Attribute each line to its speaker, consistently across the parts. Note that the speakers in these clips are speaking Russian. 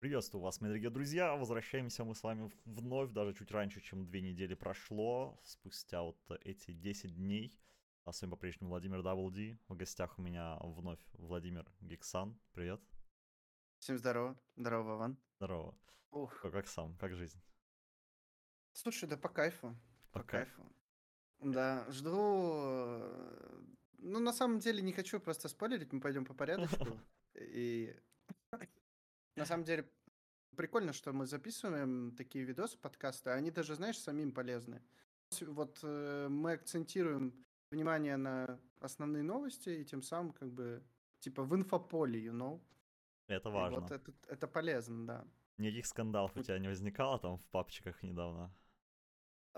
Speaker 1: Приветствую вас, мои дорогие друзья. Возвращаемся мы с вами вновь, даже чуть раньше, чем две недели прошло, спустя вот эти 10 дней. А с вами по-прежнему Владимир WD. В гостях у меня вновь Владимир Гексан. Привет.
Speaker 2: Всем здорово. Здорово, Вован.
Speaker 1: Здорово.
Speaker 2: Ух.
Speaker 1: Как, как сам? Как жизнь?
Speaker 2: Слушай, да по кайфу.
Speaker 1: По,
Speaker 2: По кайфу. Да, жду... э, Ну, на самом деле, не хочу просто спойлерить, мы пойдем по порядочку. И на самом деле, прикольно, что мы записываем такие видосы, подкасты, а они даже, знаешь, самим полезны. Вот э, мы акцентируем внимание на основные новости, и тем самым как бы типа в инфополе, you know.
Speaker 1: Это
Speaker 2: И
Speaker 1: важно.
Speaker 2: Вот это, это полезно, да.
Speaker 1: Никаких скандалов у тебя не возникало там в папчиках недавно?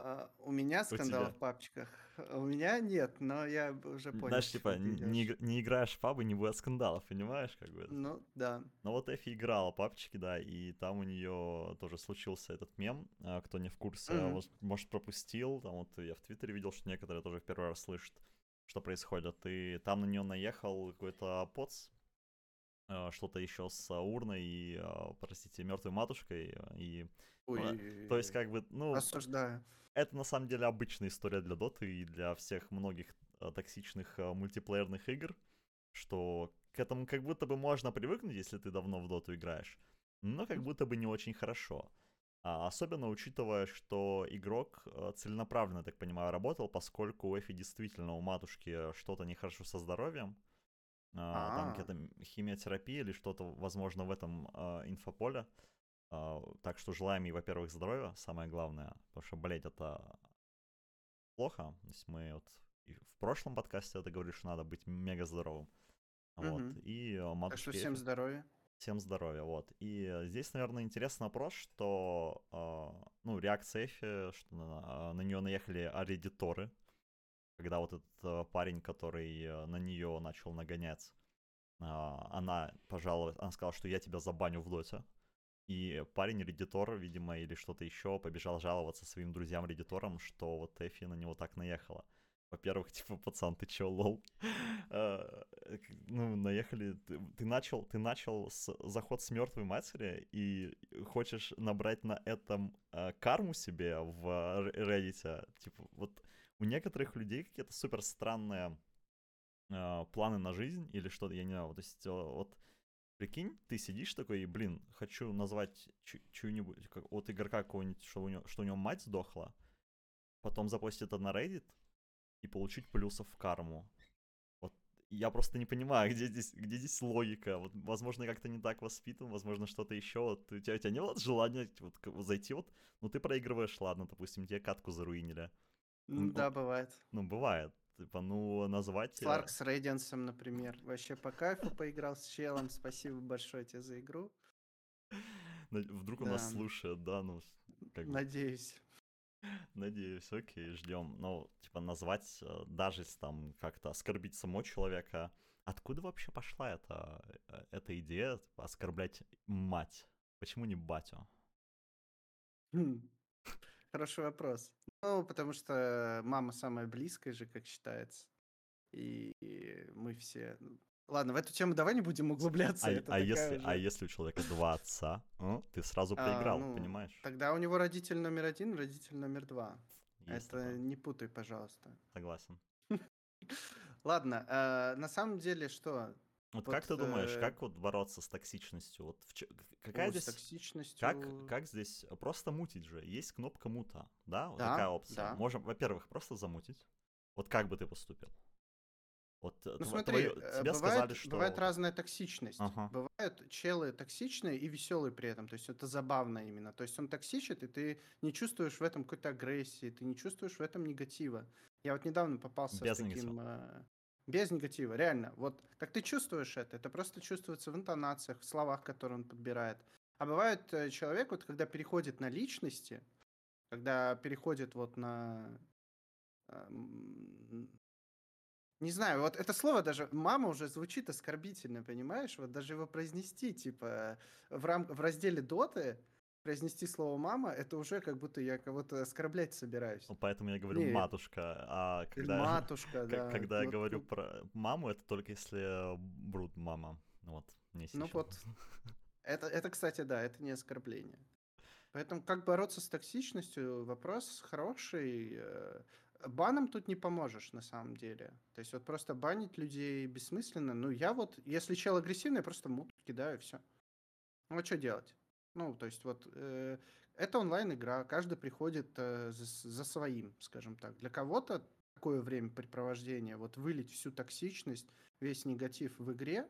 Speaker 2: А, У меня скандал в папчиках. а У меня нет, но я уже понял.
Speaker 1: Знаешь, типа, не, не играешь в пабы, не будет скандалов, понимаешь, как бы?
Speaker 2: Ну, да.
Speaker 1: Ну вот Эфи играла папчики, да, и там у нее тоже случился этот мем. а, Кто не в курсе,
Speaker 2: Мгм.
Speaker 1: мож- может, пропустил. Там вот я в Твиттере видел, что некоторые тоже в первый раз слышат, что происходит. И там на нее наехал какой-то поц, что-то еще с урной и, а, простите, мертвой матушкой. а, И,
Speaker 2: Ой,
Speaker 1: то есть, как бы, ну,
Speaker 2: осуждаю.
Speaker 1: это на самом деле обычная история для Доты и для всех многих а, токсичных а, мультиплеерных игр, что к этому как будто бы можно привыкнуть, если ты давно в Доту играешь, но как будто бы не очень хорошо. А особенно учитывая, что игрок целенаправленно, так понимаю, работал, поскольку у Эфи действительно у матушки что-то нехорошо со здоровьем. А, Там
Speaker 2: А.
Speaker 1: какая-то химиотерапия или что-то, возможно, в этом а, инфополе. А, Так что желаем ей, во-первых, здоровья, самое главное, потому что болеть это плохо. То есть мы вот в прошлом подкасте это говорили, что надо быть мега здоровым. Вот. И э,
Speaker 2: Так
Speaker 1: матушке
Speaker 2: что всем здоровья.
Speaker 1: Всем здоровья, вот. И э, здесь, наверное, интересный вопрос, что, э, ну, реакция Эфи, что на, на нее наехали аредиторы, когда вот этот э, парень, который э, на нее начал нагонять, а, она пожаловалась, она сказала, что я тебя забаню в доте. И парень редитор, видимо, или что-то еще, побежал жаловаться своим друзьям-редиторам, что вот Эфи на него так наехала. Во-первых, типа, пацан, ты чё, лол? Э, к- Ну, наехали, ты, ты начал, ты начал с заход с мертвой матери и хочешь набрать на этом э, карму себе в Reddit. Типа, вот у некоторых людей какие-то супер странные э, планы на жизнь или что-то, я не знаю, то есть вот прикинь, ты сидишь такой, и, блин, хочу назвать чью- чью-нибудь, как, вот игрока какого-нибудь, что у, него, что у него мать сдохла, потом запостить это на Reddit и получить плюсов в карму. Я просто не понимаю, где здесь, где здесь логика. Вот, возможно, как-то не так воспитан, возможно, что-то еще. Вот, у, тебя, у тебя не было желания вот зайти вот, ну ты проигрываешь, ладно, допустим, тебе катку заруинили. Ну,
Speaker 2: Да, бывает.
Speaker 1: Ну, бывает. Типа, ну, назвать...
Speaker 2: Сларк с Рейдиансом, например. Вообще по кайфу поиграл с челом. Спасибо большое тебе за игру.
Speaker 1: Вдруг он нас слушает, да, ну, как
Speaker 2: Надеюсь.
Speaker 1: надеюсь, окей, ждем. Ну, типа, назвать, э, даже если там как-то оскорбить самого человека. Откуда вообще пошла эта, э, эта идея типа, оскорблять мать? Почему не батю?
Speaker 2: Хм. Хороший вопрос. Ну, потому что мама самая близкая же, как считается. И мы все... ну, Ладно, в эту тему давай не будем углубляться.
Speaker 1: А, а если, а
Speaker 2: уже-
Speaker 1: если у человека два отца, ты сразу
Speaker 2: А,
Speaker 1: проиграл,
Speaker 2: ну,
Speaker 1: понимаешь?
Speaker 2: Тогда у него родитель номер один, родитель номер два.
Speaker 1: Есть
Speaker 2: Это
Speaker 1: такое.
Speaker 2: не путай, пожалуйста.
Speaker 1: Согласен.
Speaker 2: Ладно, а, на самом деле что?
Speaker 1: Вот,
Speaker 2: Вот,
Speaker 1: как ты думаешь,
Speaker 2: э,
Speaker 1: как вот бороться с токсичностью? Вот в какая
Speaker 2: Ой,
Speaker 1: здесь
Speaker 2: токсичностью...
Speaker 1: Как, как здесь просто мутить же? Есть кнопка мута, да? Вот
Speaker 2: Да,
Speaker 1: такая опция.
Speaker 2: да.
Speaker 1: Можем, во-первых, просто замутить. Вот как бы ты поступил? Вот э,
Speaker 2: Ну
Speaker 1: тво-
Speaker 2: смотри,
Speaker 1: твоё-
Speaker 2: э,
Speaker 1: тебе
Speaker 2: бывает,
Speaker 1: сказали, что...
Speaker 2: бывает разная токсичность.
Speaker 1: Ага.
Speaker 2: Бывают челы токсичные и веселые при этом. То есть это забавно именно. То есть он токсичит, и ты не чувствуешь в этом какой-то агрессии, ты не чувствуешь в этом негатива. Я вот недавно попался
Speaker 1: Без
Speaker 2: с таким... э, без негатива, реально. Вот как ты чувствуешь это, это просто чувствуется в интонациях, в словах, которые он подбирает. А бывает э, человек, вот когда переходит на личности, когда переходит вот на... эм, Не знаю, вот это слово даже «мама» уже звучит оскорбительно, понимаешь? Вот даже его произнести, типа, в, рам... в разделе доты произнести слово «мама», это уже как будто я кого-то оскорблять собираюсь.
Speaker 1: Ну, поэтому я говорю
Speaker 2: Не,
Speaker 1: матушка, а когда,
Speaker 2: матушка, да.
Speaker 1: когда я
Speaker 2: Вот,
Speaker 1: говорю
Speaker 2: ну,
Speaker 1: про маму, это только если брут мама. Вот, не
Speaker 2: Ну
Speaker 1: сейчас.
Speaker 2: вот. Это, это, кстати, да, это не оскорбление. Поэтому как бороться с токсичностью, вопрос хороший. Э, баном тут не поможешь, на самом деле. То есть вот просто банить людей бессмысленно. Ну, я вот, если чел агрессивный, я просто мут кидаю, и все. Ну, а что делать? Ну, то есть вот э, это онлайн-игра, каждый приходит э, за, за своим, скажем так. Для кого-то такое времяпрепровождение, вот вылить всю токсичность, весь негатив в игре,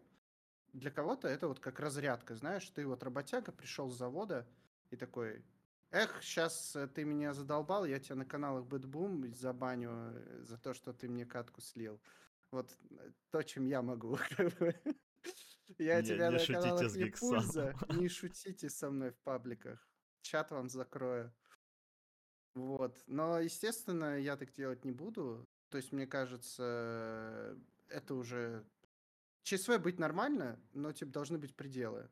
Speaker 2: для кого-то это вот как разрядка, знаешь, ты вот работяга, пришел с завода и такой, эх, сейчас э, ты меня задолбал, я тебя на каналах BetBoom забаню э, за то, что ты мне катку слил. Вот э, то, чем я могу. Я тебя на каналах не пульза, не шутите со мной в пабликах. Чат вам закрою. Вот. Но, естественно, я так делать не буду. То есть, мне кажется, это уже... ЧСВ быть нормально, но, типа, должны быть пределы.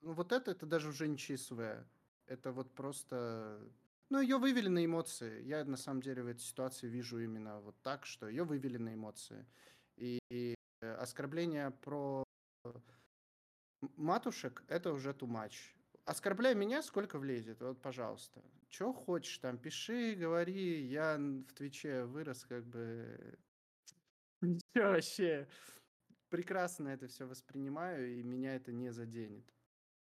Speaker 2: Ну, вот это, это даже уже не ЧСВ. Это вот просто... Ну, ее вывели на эмоции. Я, на самом деле, в этой ситуации вижу именно вот так, что ее вывели на эмоции. И, и оскорбление про матушек – это уже too much. Оскорбляй меня, сколько влезет, вот, пожалуйста. Че хочешь там, пиши, говори. Я в Твиче вырос, как бы... Ничего вообще. Прекрасно это все воспринимаю, и меня это не заденет.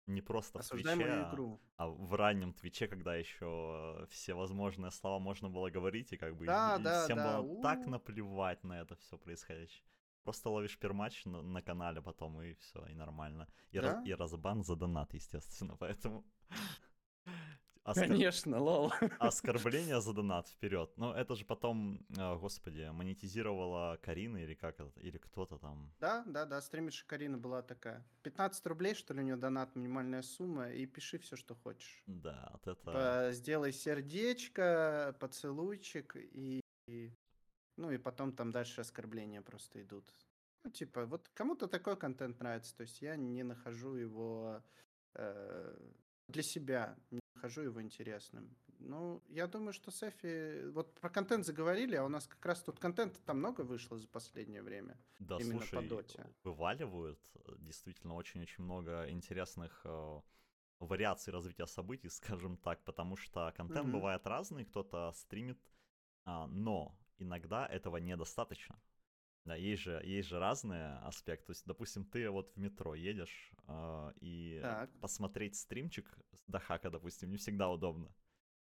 Speaker 1: Не просто в Твиче, а, а в раннем Твиче, когда еще все возможные слова можно было говорить, и как бы да, и, да, всем да. было У-у-у. так наплевать на это все происходящее. Просто ловишь пермач на, на канале потом, и все, и нормально. И, да? раз, и разбан за донат, естественно, поэтому...
Speaker 2: Оскор... Конечно, лол.
Speaker 1: Оскорбление за донат вперед. Но это же потом, о, господи, монетизировала Карина или как это, или кто-то там.
Speaker 2: Да, да, да, стримерша Карина была такая. 15 рублей, что ли, у нее донат, минимальная сумма, и пиши все, что хочешь.
Speaker 1: Да, вот это...
Speaker 2: Типа, сделай сердечко, поцелуйчик, и ну и потом там дальше оскорбления просто идут. Ну, типа, вот кому-то такой контент нравится, то есть я не нахожу его э, для себя, не нахожу его интересным. Ну, я думаю, что Сефи... Вот про контент заговорили, а у нас как раз тут контента там много вышло за последнее время.
Speaker 1: Да, именно слушай, по доте. вываливают действительно очень-очень много интересных э, вариаций развития событий, скажем так, потому что контент mm-hmm. бывает разный, кто-то стримит, а, но иногда этого недостаточно. Да, есть же, есть же разные аспекты. То есть, допустим, ты вот в метро едешь, э, и так. посмотреть стримчик до хака, допустим, не всегда удобно.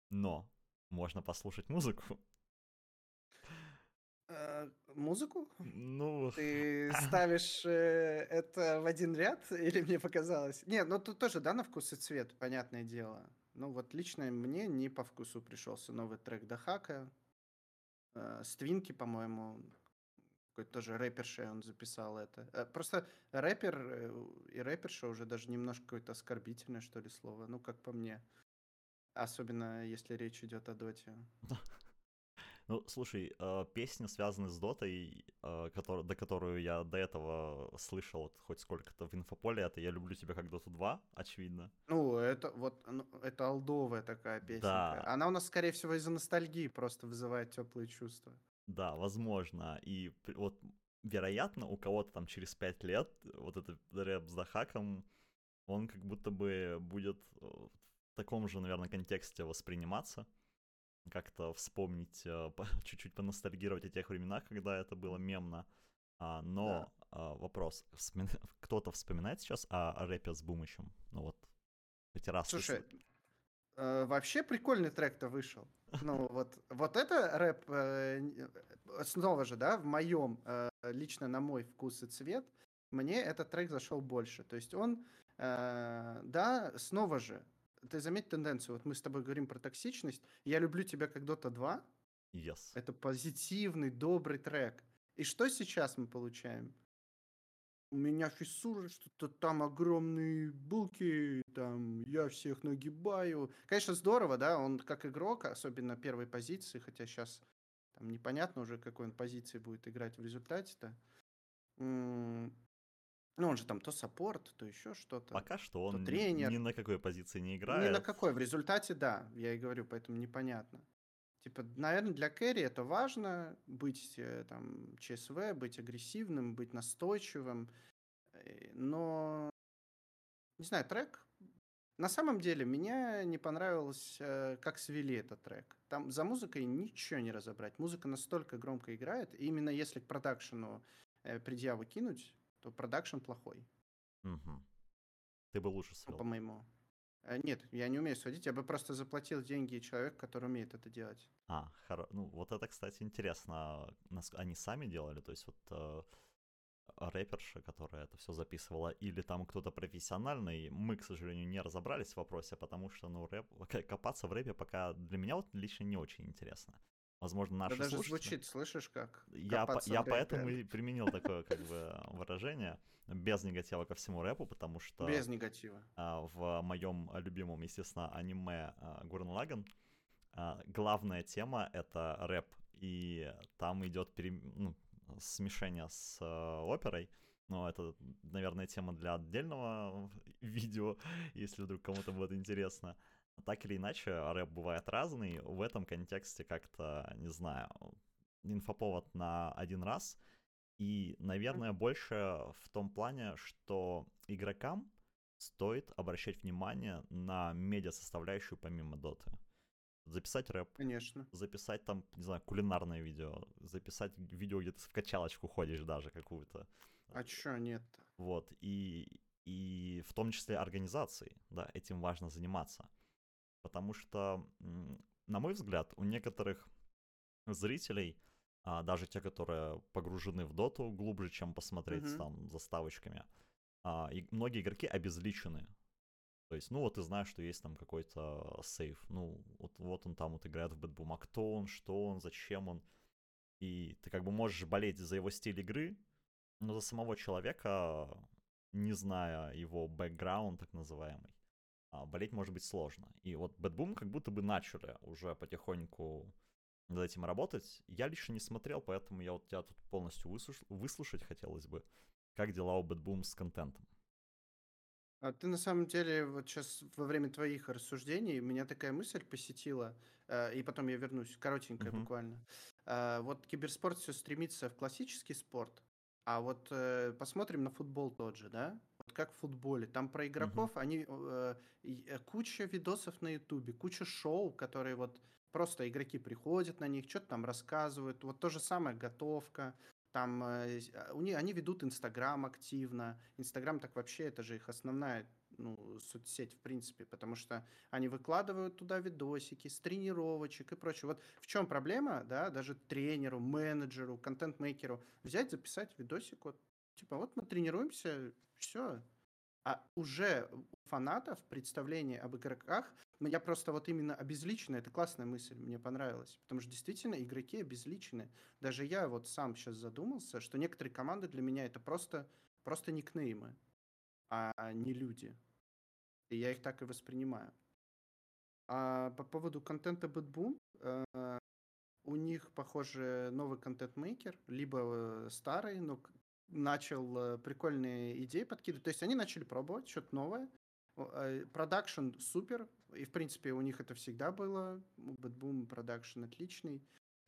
Speaker 1: Но можно послушать музыку.
Speaker 2: Э, музыку?
Speaker 1: Ну...
Speaker 2: Ты ставишь э, это в один ряд, или мне показалось? Не, ну тут тоже, да, на вкус и цвет, понятное дело. Ну вот лично мне не по вкусу пришелся новый трек Дахака. Э, Ствинки, по-моему, какой-то тоже рэпершей он записал это. Э, просто рэпер э, и рэперша уже даже немножко какое-то оскорбительное, что ли, слово. Ну, как по мне. Особенно, если речь идет о доте.
Speaker 1: Ну, слушай, э, песни, связанные с Дотой, э, который, до которую я до этого слышал вот, хоть сколько-то в инфополе, это «Я люблю тебя как Доту 2», очевидно.
Speaker 2: Ну, это вот, ну, это алдовая такая песня. Да. Она у нас, скорее всего, из-за ностальгии просто вызывает теплые чувства.
Speaker 1: Да, возможно. И вот, вероятно, у кого-то там через пять лет вот этот рэп с Дахаком, он как будто бы будет в таком же, наверное, контексте восприниматься как-то вспомнить, э, чуть-чуть поностальгировать о тех временах, когда это было мемно. А, но да. вопрос, кто-то вспоминает сейчас о, о рэпе с Бумычем? Ну вот, хоть раз.
Speaker 2: Слушай, э, вообще прикольный трек-то вышел. Ну вот, вот это рэп, э, э, снова же, да, в моем, э, лично на мой вкус и цвет, мне этот трек зашел больше. То есть он, э, да, снова же, ты заметь тенденцию. Вот мы с тобой говорим про токсичность. Я люблю тебя как Dota 2.
Speaker 1: Yes.
Speaker 2: Это позитивный, добрый трек. И что сейчас мы получаем? У меня фиссура, что-то там огромные булки, там я всех нагибаю. Конечно, здорово, да, он как игрок, особенно первой позиции, хотя сейчас там непонятно уже, какой он позиции будет играть в результате-то. Ну, он же там то саппорт, то еще что-то.
Speaker 1: Пока что он тренер. ни на какой позиции не играет.
Speaker 2: Ни на какой. В результате, да, я и говорю, поэтому непонятно. Типа, наверное, для Кэрри это важно, быть э, там ЧСВ, быть агрессивным, быть настойчивым, э, но не знаю, трек. На самом деле, мне не понравилось, э, как свели этот трек. Там за музыкой ничего не разобрать. Музыка настолько громко играет, и именно если к продакшену предъяву кинуть, то продакшн плохой.
Speaker 1: Угу. Ты бы лучше
Speaker 2: Ну,
Speaker 1: свел.
Speaker 2: по-моему. Э, Нет, я не умею сводить, я бы просто заплатил деньги человеку, который умеет это делать.
Speaker 1: А, хоро... ну вот это, кстати, интересно. Нас... Они сами делали, то есть вот э, рэперша, которая это все записывала, или там кто-то профессиональный, мы, к сожалению, не разобрались в вопросе, потому что, ну, рэп, копаться в рэпе пока для меня вот лично не очень интересно. Возможно,
Speaker 2: Да
Speaker 1: наши
Speaker 2: даже
Speaker 1: слушатели...
Speaker 2: звучит, слышишь, как
Speaker 1: Я, по- я поэтому и применил такое как бы выражение без негатива ко всему рэпу, потому что
Speaker 2: Без негатива.
Speaker 1: а, в моем любимом, естественно, аниме а, Гурен Лаган а, главная тема это рэп, и там идет пере- ну, смешение с а, оперой. Но это, наверное, тема для отдельного видео, если вдруг кому-то будет интересно. Так или иначе, рэп бывает разный. В этом контексте как-то, не знаю, инфоповод на один раз. И, наверное, больше в том плане, что игрокам стоит обращать внимание на медиа-составляющую помимо доты. Записать рэп,
Speaker 2: Конечно.
Speaker 1: записать там, не знаю, кулинарное видео, записать видео, где ты в качалочку ходишь даже какую-то.
Speaker 2: А чё нет-то?
Speaker 1: Вот, и, и в том числе организации, да, этим важно заниматься. Потому что, на мой взгляд, у некоторых зрителей, а, даже те, которые погружены в доту глубже, чем посмотреть
Speaker 2: Мгм.
Speaker 1: там заставочками, а, и многие игроки обезличены. То есть, ну вот ты знаешь, что есть там какой-то Save, ну вот, вот он там вот играет в BetBoom, а кто он, что он, зачем он. И ты как бы можешь болеть за его стиль игры, но за самого человека, не зная его бэкграунд так называемый, болеть может быть сложно. И вот BetBoom как будто бы начали уже потихоньку над этим работать. Я лично не смотрел, поэтому я вот тебя тут полностью выслуш- выслушать хотелось бы. Как дела у BetBoom с контентом?
Speaker 2: А ты на самом деле вот сейчас во время твоих рассуждений меня такая мысль посетила, э, и потом я вернусь, коротенькая
Speaker 1: Мгм.
Speaker 2: буквально. А, Вот киберспорт все стремится в классический спорт, а вот э, посмотрим на футбол тот же, да? Как в футболе. Там про игроков, они э, э, куча видосов на Ютубе, куча шоу, которые вот просто игроки приходят на них, что-то там рассказывают. Вот то же самое готовка. Там э, а, у них, они ведут Инстаграм активно. Инстаграм так вообще это же их основная ну, соцсеть в принципе, потому что они выкладывают туда видосики с тренировочек и прочее. Вот в чем проблема, да, даже тренеру, менеджеру, контент-мейкеру взять, записать видосик, вот, типа, вот мы тренируемся, все. А уже у фанатов представление об игроках, ну, я просто вот именно обезличенный, это классная мысль, мне понравилась, потому что действительно игроки обезличены. Даже я вот сам сейчас задумался, что некоторые команды для меня это просто, просто никнеймы, а не люди. И я их так и воспринимаю. А по поводу контента BetBoom, э, у них, похоже, новый контент-мейкер, либо э, старый, но начал э, прикольные идеи подкидывать. То есть они начали пробовать что-то новое. Э, Продакшн супер, и в принципе у них это всегда было. У BetBoom продакшн отличный.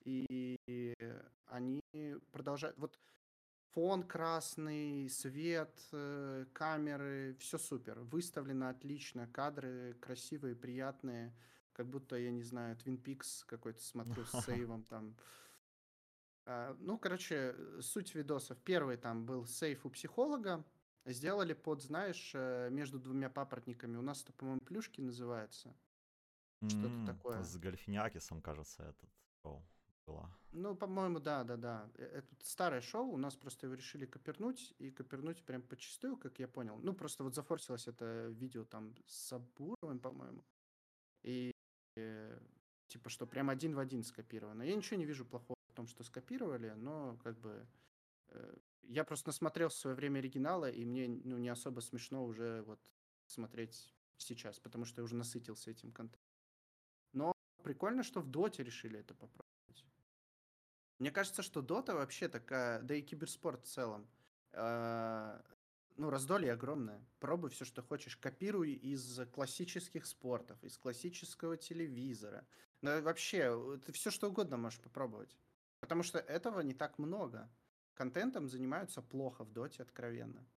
Speaker 2: И они продолжают... Вот фон красный, свет, э, камеры, все супер. Выставлено отлично, кадры красивые, приятные. Как будто, я не знаю, Twin Peaks какой-то смотрю с сейвом там. А, Ну, короче, э, суть видосов. Первый там был сейф у психолога. Сделали под, знаешь, э, между двумя папоротниками. У нас это, по-моему, плюшки называется. Что-то
Speaker 1: М,
Speaker 2: такое.
Speaker 1: С Гальфиниакисом, кажется, этот шоу было.
Speaker 2: Ну, по-моему, да, да, да. Э, Это старое шоу, у нас просто его решили копернуть, и копернуть прям почистую, как я понял. Ну, просто вот зафорсилось это видео там с Сабуровым, по-моему. И типа, что прям один в один скопировано. Я ничего не вижу плохого том, что скопировали, но как бы э, я просто насмотрел в свое время оригинала, и мне ну, не особо смешно уже вот смотреть сейчас, потому что я уже насытился этим контентом. Но прикольно, что в Доте решили это попробовать. Мне кажется, что Дота вообще такая, да и киберспорт в целом, э, ну, раздолье огромное. Пробуй все, что хочешь. Копируй из классических спортов, из классического телевизора. Да, вообще, ты все, что угодно можешь попробовать. Потому что этого не так много. Контентом занимаются плохо в Доте, откровенно.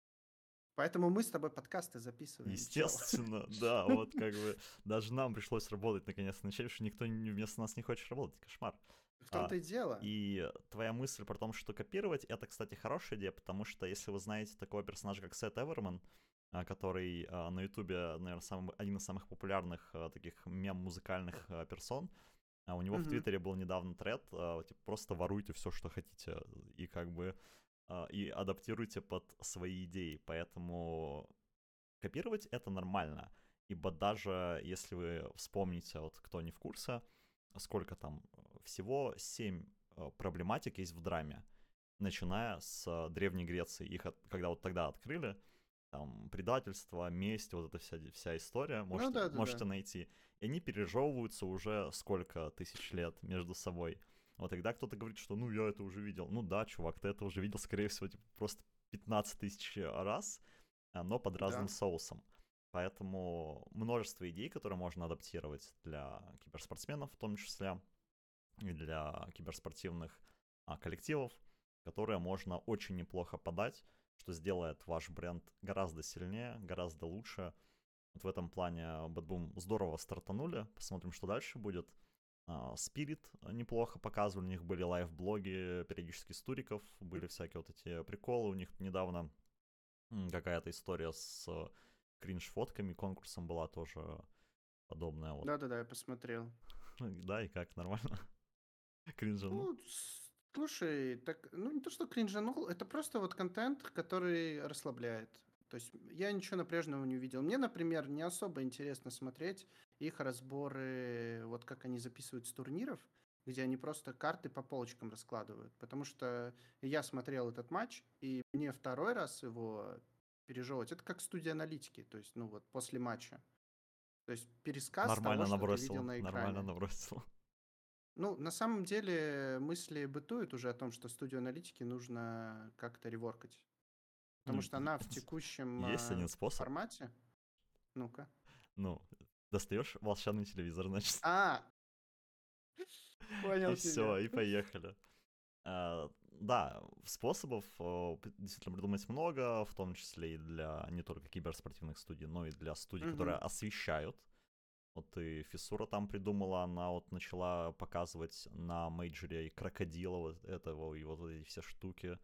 Speaker 2: Поэтому мы с тобой подкасты записываем.
Speaker 1: Естественно, да, вот как бы даже нам пришлось работать наконец начать, что никто вместо нас не хочет работать, кошмар.
Speaker 2: В том-то а, и дело.
Speaker 1: И твоя мысль про то, что копировать, это, кстати, хорошая идея, потому что если вы знаете такого персонажа, как Сет Эверман, а, который а, на Ютубе, наверное, самый, один из самых популярных а, таких мем-музыкальных персон, у него mm-hmm. в Твиттере был недавно тред, типа, просто воруйте все, что хотите, и как бы и адаптируйте под свои идеи. Поэтому копировать это нормально. Ибо даже если вы вспомните, вот кто не в курсе, сколько там всего 7 проблематик есть в драме, начиная с Древней Греции. Их от, когда вот тогда открыли, там, предательство, месть, вот эта вся, вся история, ну можете, ну, да, да, можете да. найти. И они пережевываются уже сколько тысяч лет между собой. Вот тогда кто-то говорит, что ну я это уже видел. Ну да, чувак, ты это уже видел, скорее всего, типа, просто 15 тысяч раз, а, но под разным да. соусом. Поэтому множество идей, которые можно адаптировать для киберспортсменов в том числе, и для киберспортивных а, коллективов, которые можно очень неплохо подать что сделает ваш бренд гораздо сильнее, гораздо лучше. Вот в этом плане Bad Boom здорово стартанули. Посмотрим, что дальше будет. Spirit а, неплохо показывали, у них были лайв-блоги периодически с туриков, были всякие вот эти приколы, у них недавно какая-то история с кринж-фотками, конкурсом была тоже подобная. Вот.
Speaker 2: Да-да-да, я посмотрел.
Speaker 1: Да, и как, нормально? Кринжанул?
Speaker 2: Ну, Слушай, так, ну не то, что кринжанул, это просто вот контент, который расслабляет. То есть я ничего напряженного не увидел. Мне, например, не особо интересно смотреть их разборы, вот как они записывают с турниров, где они просто карты по полочкам раскладывают. Потому что я смотрел этот матч, и мне второй раз его пережевывать, это как студия аналитики, то есть, ну вот, после матча. То есть пересказ
Speaker 1: нормально
Speaker 2: того,
Speaker 1: набросил,
Speaker 2: что ты видел на экране.
Speaker 1: Нормально набросил.
Speaker 2: Ну, на самом деле мысли бытуют уже о том, что студию аналитики нужно как-то реворкать. Потому что она в текущем
Speaker 1: Есть один способ.
Speaker 2: формате. Ну-ка.
Speaker 1: Ну, достаешь волшебный телевизор, значит.
Speaker 2: А! Понял
Speaker 1: И все, и поехали. А, да, способов действительно придумать много, в том числе и для не только киберспортивных студий, но и для студий, которые освещают вот и Фиссура там придумала, она вот начала показывать на мейджоре и крокодила вот этого, и вот эти все штуки.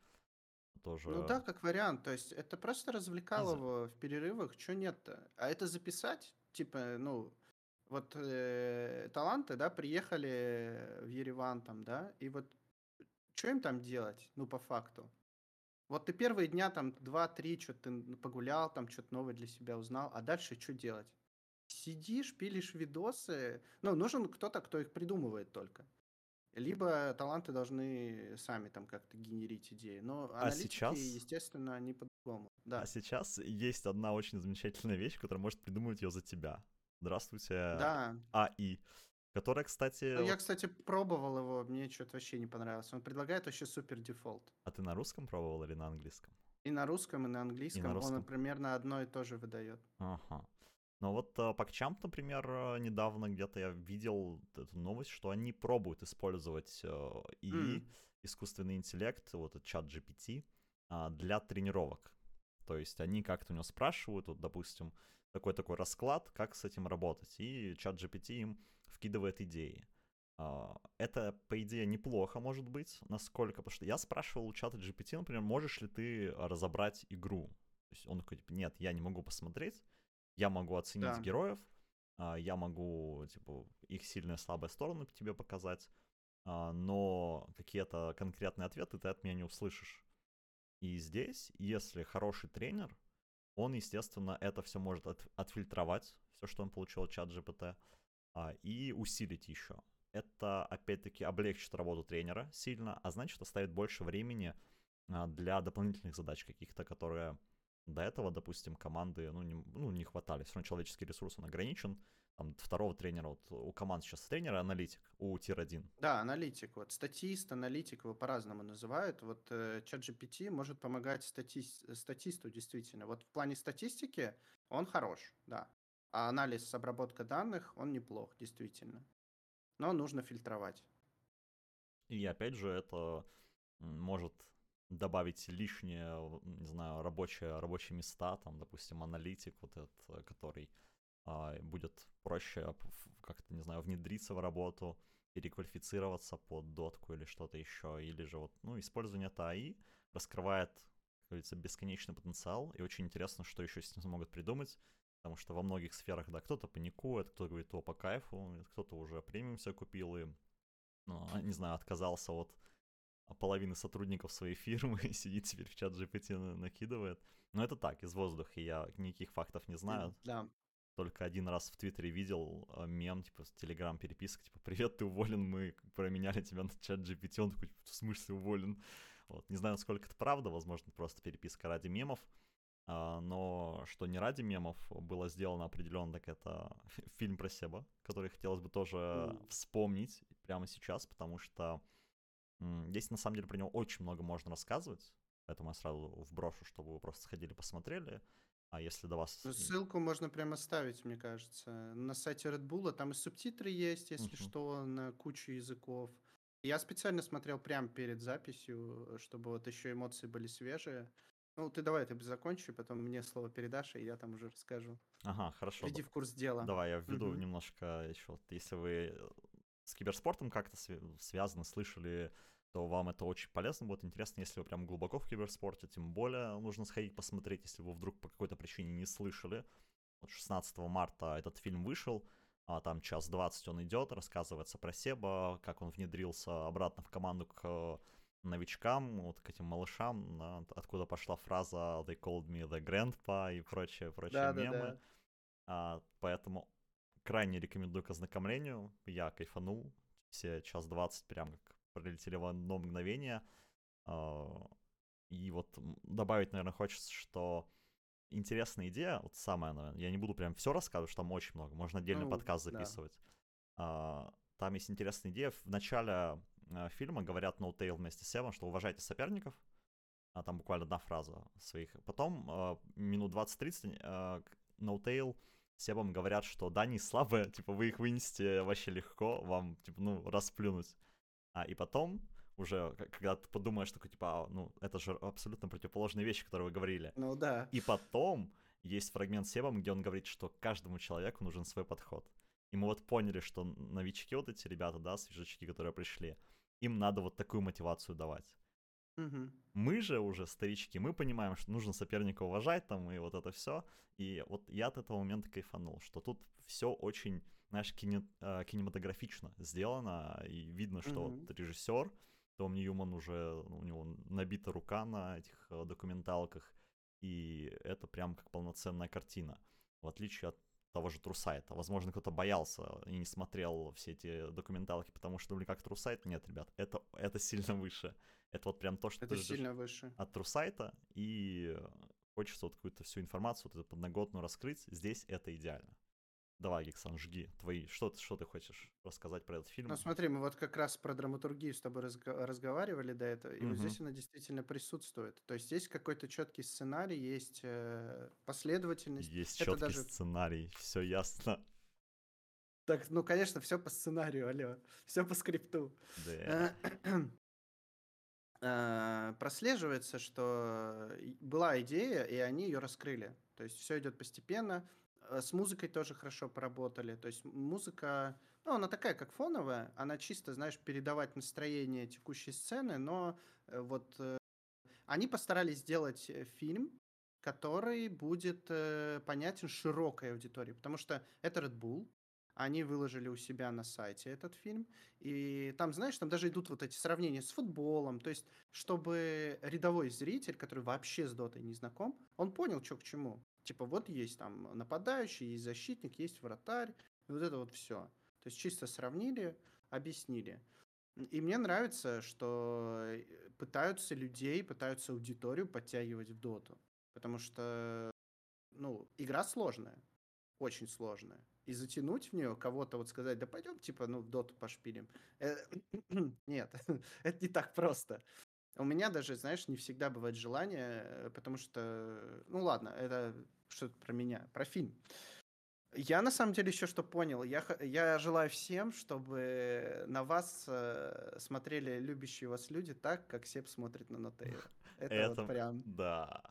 Speaker 1: Тоже...
Speaker 2: Ну да, как вариант. То есть это просто развлекало его в перерывах, что нет-то. А это записать, типа, ну, вот э, таланты, да, приехали в Ереван там, да, и вот что им там делать, ну, по факту? Вот ты первые дня там два-три что-то погулял, там что-то новое для себя узнал, а дальше что делать? Сидишь, пилишь видосы. Ну, нужен кто-то, кто их придумывает только. Либо таланты должны сами там как-то генерить идеи. Но а сейчас, естественно, они по-другому. Да.
Speaker 1: А сейчас есть одна очень замечательная вещь, которая может придумывать ее за тебя. Здравствуйте,
Speaker 2: да.
Speaker 1: АИ. Которая, кстати...
Speaker 2: Ну, я, кстати, пробовал его, мне что-то вообще не понравилось. Он предлагает вообще супер дефолт.
Speaker 1: А ты на русском пробовал или на английском?
Speaker 2: И на русском, и на английском. И на русском. Он примерно одно и то же выдает.
Speaker 1: Ага. Но вот PogChamp, например, э, недавно где-то я видел эту новость, что они пробуют использовать э, ИИ, mm. искусственный интеллект, вот этот чат GPT, uh, для тренировок. То есть они как-то у него спрашивают, вот, допустим, такой-такой расклад, как с этим работать, и чат GPT им вкидывает идеи. Это, по идее, неплохо может быть, насколько, потому что я спрашивал у чата GPT, например, можешь ли ты разобрать игру? То есть он такой, типа, нет, я не могу посмотреть, я могу оценить да. героев, а, я могу, типа, их сильные слабые стороны тебе показать, а, но какие-то конкретные ответы ты от меня не услышишь. И здесь, если хороший тренер, он, естественно, это все может от, отфильтровать, все, что он получил от чат GPT, а, и усилить еще. Это, опять-таки, облегчит работу тренера сильно, а значит, оставит больше времени для дополнительных задач каких-то, которые до этого, допустим, команды ну, не, ну, не хватали. Все равно человеческий ресурс, он ограничен. Там второго тренера, вот у команд сейчас тренер аналитик, у тир-1.
Speaker 2: Да, аналитик. Вот статист, аналитик его по-разному называют. Вот э, ChatGPT может помогать стати... статисту действительно. Вот в плане статистики он хорош, да. А анализ, обработка данных, он неплох, действительно. Но нужно фильтровать.
Speaker 1: И опять же, это может добавить лишние, не знаю, рабочие, рабочие места, там, допустим, аналитик вот этот, который а, будет проще как-то, не знаю, внедриться в работу, переквалифицироваться под дотку или что-то еще, или же вот, ну, использование ТАИ раскрывает, как говорится, бесконечный потенциал, и очень интересно, что еще с ним смогут придумать, потому что во многих сферах, да, кто-то паникует, кто говорит, о, по кайфу, кто-то уже премиум все купил и, ну, не знаю, отказался от половины сотрудников своей фирмы сидит теперь в чат GPT накидывает. Но это так, из воздуха, я никаких фактов не знаю.
Speaker 2: Да.
Speaker 1: Только один раз в Твиттере видел э, мем, типа, Телеграм переписка, типа, привет, ты уволен, мы променяли тебя на чат GPT, он такой, в смысле уволен? Вот. Не знаю, насколько это правда, возможно, просто переписка ради мемов, а, но что не ради мемов было сделано определенно, так это фильм про Себа, который хотелось бы тоже mm. вспомнить прямо сейчас, потому что Здесь, на самом деле, про него очень много можно рассказывать, поэтому я сразу вброшу, чтобы вы просто сходили, посмотрели. А если до вас...
Speaker 2: Ну, ссылку можно прямо ставить, мне кажется. На сайте Red Bull там и субтитры есть, если uh-huh. что, на кучу языков. Я специально смотрел прямо перед записью, чтобы вот еще эмоции были свежие. Ну, ты давай, ты закончи, потом мне слово передашь, и я там уже расскажу.
Speaker 1: Ага, хорошо.
Speaker 2: Иди в курс дела.
Speaker 1: Давай, я введу угу. немножко еще. Если вы с киберспортом как-то связаны, слышали то вам это очень полезно будет. Интересно, если вы прям глубоко в киберспорте, тем более нужно сходить посмотреть, если вы вдруг по какой-то причине не слышали. Вот 16 марта этот фильм вышел, а там час 20 он идет, рассказывается про Себа, как он внедрился обратно в команду к новичкам, вот к этим малышам, да, откуда пошла фраза «they called me the grandpa» и прочее, прочие да, мемы. Да, да. А, поэтому крайне рекомендую к ознакомлению. Я кайфанул. Все час двадцать прям как пролетели в одно мгновение. А, и вот добавить, наверное, хочется, что интересная идея, вот самая, наверное, я не буду прям все рассказывать, что там очень много, можно отдельный ну, подкаст записывать. Да. Там есть интересная идея. В начале а, фильма говорят No Tail вместе с Севом, что уважайте соперников. А там буквально одна фраза своих. Потом минут 20-30 No Tail Себам говорят, что да, не слабые, типа вы их вынесете вообще легко, вам, типа, ну, расплюнуть. А, и потом уже, когда ты подумаешь, такой, типа, а, ну, это же абсолютно противоположные вещи, которые вы говорили.
Speaker 2: Ну да.
Speaker 1: И потом есть фрагмент с Себом, где он говорит, что каждому человеку нужен свой подход. И мы вот поняли, что новички вот эти ребята, да, свежачки, которые пришли, им надо вот такую мотивацию давать.
Speaker 2: Угу.
Speaker 1: Мы же уже старички, мы понимаем, что нужно соперника уважать там и вот это все. И вот я от этого момента кайфанул, что тут все очень знаешь, кине, э, кинематографично сделано, и видно, что mm-hmm. вот режиссер, Том Ньюман уже, ну, у него набита рука на этих э, документалках, и это прям как полноценная картина, в отличие от того же Трусайта. Возможно, кто-то боялся и не смотрел все эти документалки, потому что думали, как Трусайт. Нет, ребят, это, это сильно выше. Это вот прям то, что
Speaker 2: это ты сильно выше.
Speaker 1: от Трусайта, и хочется вот какую-то всю информацию, вот эту подноготную раскрыть. Здесь это идеально. Давай, Гексан, жги твои. Что, что ты хочешь рассказать про этот фильм?
Speaker 2: Ну смотри, мы вот как раз про драматургию с тобой разго- разговаривали до этого, и угу. вот здесь она действительно присутствует. То есть есть какой-то четкий сценарий, есть э, последовательность.
Speaker 1: Есть четкий даже... сценарий, все ясно.
Speaker 2: Так, ну, конечно, все по сценарию, алло. Все по скрипту. Да. Э, прослеживается, что была идея, и они ее раскрыли. То есть все идет постепенно. Э, с музыкой тоже хорошо поработали. То есть музыка, ну, она такая, как фоновая, она чисто, знаешь, передавать настроение текущей сцены, но э, вот э, они постарались сделать фильм, который будет понятен широкой аудитории, потому что это Red Bull, они выложили у себя на сайте этот фильм, и там, знаешь, там даже идут вот эти сравнения с футболом, то есть, чтобы рядовой зритель, который вообще с Дотой не знаком, он понял, что к чему. Типа вот есть там нападающий, есть защитник, есть вратарь, и вот это вот все. То есть чисто сравнили, объяснили. И мне нравится, что э, пытаются людей, пытаются аудиторию подтягивать в доту. Потому что, ну, игра сложная, очень сложная. И затянуть в нее кого-то, вот сказать, да пойдем, типа, ну, в доту пошпилим. Э, нет, это не так просто. У меня даже, знаешь, не всегда бывает желание, э, потому что, ну ладно, это что-то про меня, про фильм. Я на самом деле еще что понял. Я, я желаю всем, чтобы на вас э, смотрели любящие вас люди так, как Сеп смотрит на Нотейла. Это, это вот прям...
Speaker 1: Да.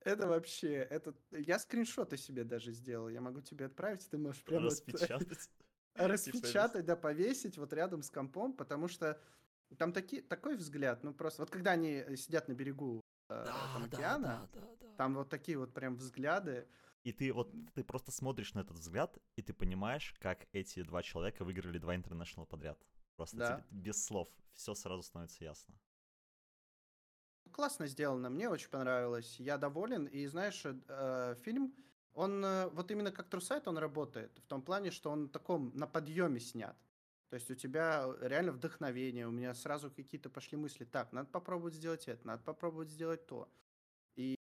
Speaker 2: Это вообще, это... Я скриншоты себе даже сделал. Я могу тебе отправить, ты можешь прямо...
Speaker 1: Распечатать.
Speaker 2: Распечатать, да, повесить вот рядом с компом, потому что там таки, такой взгляд, ну просто... Вот когда они сидят на берегу э, да, там, океана, да, да, да, да. там вот такие вот прям взгляды.
Speaker 1: И ты вот, ты просто смотришь на этот взгляд, и ты понимаешь, как эти два человека выиграли два интернешнл подряд. Просто да. тебе без слов все сразу становится ясно.
Speaker 2: Классно сделано, мне очень понравилось. Я доволен. И знаешь, э, фильм, он э, вот именно как трусайт он работает. В том плане, что он таком на подъеме снят. То есть у тебя реально вдохновение, у меня сразу какие-то пошли мысли. Так, надо попробовать сделать это, надо попробовать сделать то.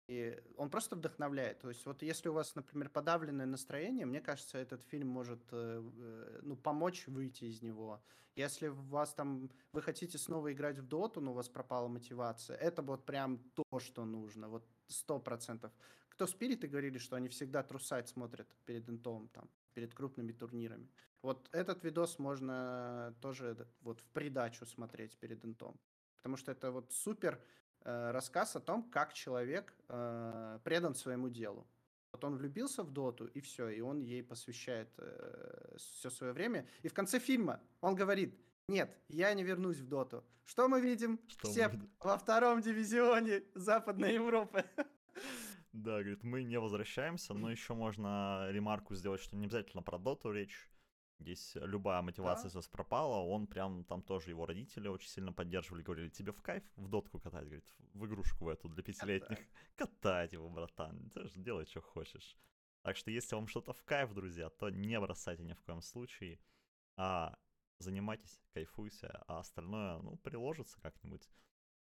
Speaker 2: И он просто вдохновляет. То есть вот если у вас, например, подавленное настроение, мне кажется, этот фильм может э, э, ну, помочь выйти из него. Если у вас там, вы хотите снова играть в доту, но у вас пропала мотивация, это вот прям то, что нужно, вот сто процентов. Кто спириты говорили, что они всегда трусать смотрят перед интом, там, перед крупными турнирами. Вот этот видос можно тоже вот в придачу смотреть перед интом. Потому что это вот супер Э, рассказ о том, как человек э, предан своему делу. Вот он влюбился в Доту, и все, и он ей посвящает э, все свое время. И в конце фильма он говорит, нет, я не вернусь в Доту. Что мы видим? Что Все мы... во втором дивизионе Западной Европы.
Speaker 1: Да, говорит, мы не возвращаемся, но еще можно ремарку сделать, что не обязательно про Доту речь. Здесь любая мотивация да. пропала, он прям, там тоже его родители очень сильно поддерживали, говорили, тебе в кайф в дотку катать, говорит, в игрушку в эту для пятилетних. Катать его, братан, ты же делай, что хочешь. Так что если вам что-то в кайф, друзья, то не бросайте ни в коем случае, а занимайтесь, кайфуйте, а остальное, ну, приложится как-нибудь.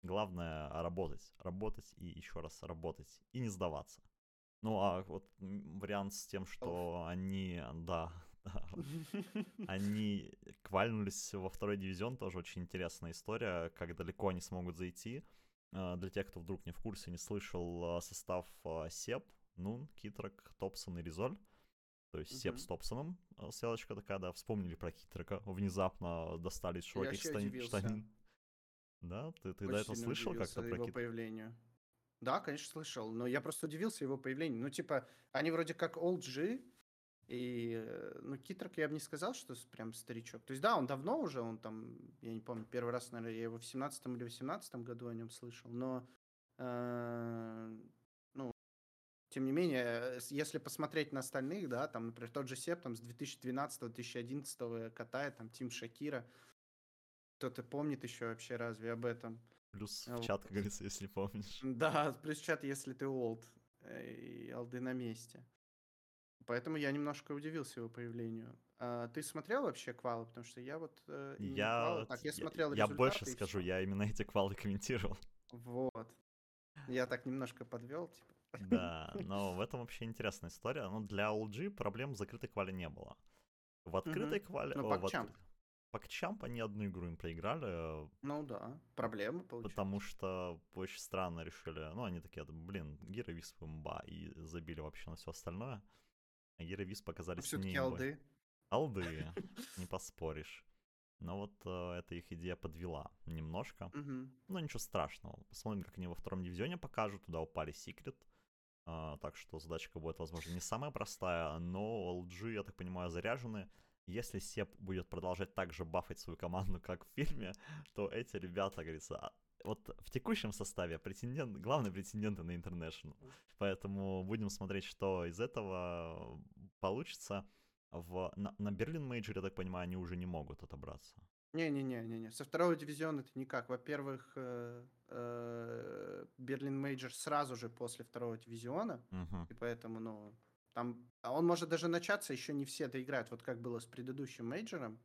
Speaker 1: Главное работать, работать и еще раз работать, и не сдаваться. Ну, а вот вариант с тем, что они, да, Они квальнулись во второй дивизион, тоже очень интересная история, как далеко они смогут зайти. А, для тех, кто вдруг не в курсе, не слышал а, состав а, Сеп, Нун, Китрак, Топсон и Ризоль. То есть Сеп с Топсоном, ссылочка такая, да, вспомнили про Китрака, внезапно достали из широких штанин. Да, ты, ты до этого слышал как-то про
Speaker 2: его появлению? Да, конечно, слышал, но я просто удивился его появлению. Ну, типа, они вроде как OG, и, э, ну, Китрок я бы не сказал, что прям старичок. То есть, да, он давно уже, он там, я не помню, первый раз, наверное, я его в 17 или 18 году о нем слышал, но, э, ну, тем не менее, если посмотреть на остальных, да, там, например, тот же Сеп, там, с 2012-2011 катает, там, Тим Шакира, кто-то помнит еще вообще разве об этом?
Speaker 1: Плюс в чат, как говорится, если помнишь.
Speaker 2: Да, плюс чат, если ты олд, э, и алды на месте. Поэтому я немножко удивился его появлению. А ты смотрел вообще квалы? Потому что я вот э,
Speaker 1: я, квалы. Так, я смотрел Я, больше скажу, я именно эти квалы комментировал.
Speaker 2: Вот. Я так немножко подвел, типа.
Speaker 1: Да, но в этом вообще интересная история. Но для LG проблем в закрытой квале не было. В открытой угу. квале...
Speaker 2: Ну, PogChamp.
Speaker 1: PogChamp они одну игру им проиграли.
Speaker 2: Ну да, проблемы
Speaker 1: получились. Потому что очень странно решили. Ну, они такие, блин, Гира Висп и забили вообще на все остальное. Геровис показались
Speaker 2: а все-таки алды.
Speaker 1: Алды, не поспоришь. Но вот э, эта их идея подвела немножко.
Speaker 2: Угу.
Speaker 1: Но ничего страшного. Посмотрим, как они во втором дивизионе покажут. Туда упали секрет. Э, так что задачка будет, возможно, не самая простая, но LG, я так понимаю, заряжены. Если Сеп будет продолжать так же бафать свою команду, как в фильме, то эти ребята, говорится, а, вот в текущем составе претендент, главные претенденты на International. Поэтому будем смотреть, что из этого получится. В, на, на Berlin Major, я так понимаю, они уже не могут отобраться.
Speaker 2: Не-не-не, со второго дивизиона это никак. Во-первых, э, э, Berlin Major сразу же после второго дивизиона,
Speaker 1: угу.
Speaker 2: и поэтому, ну, там, а он может даже начаться, еще не все доиграют, вот как было с предыдущим мейджором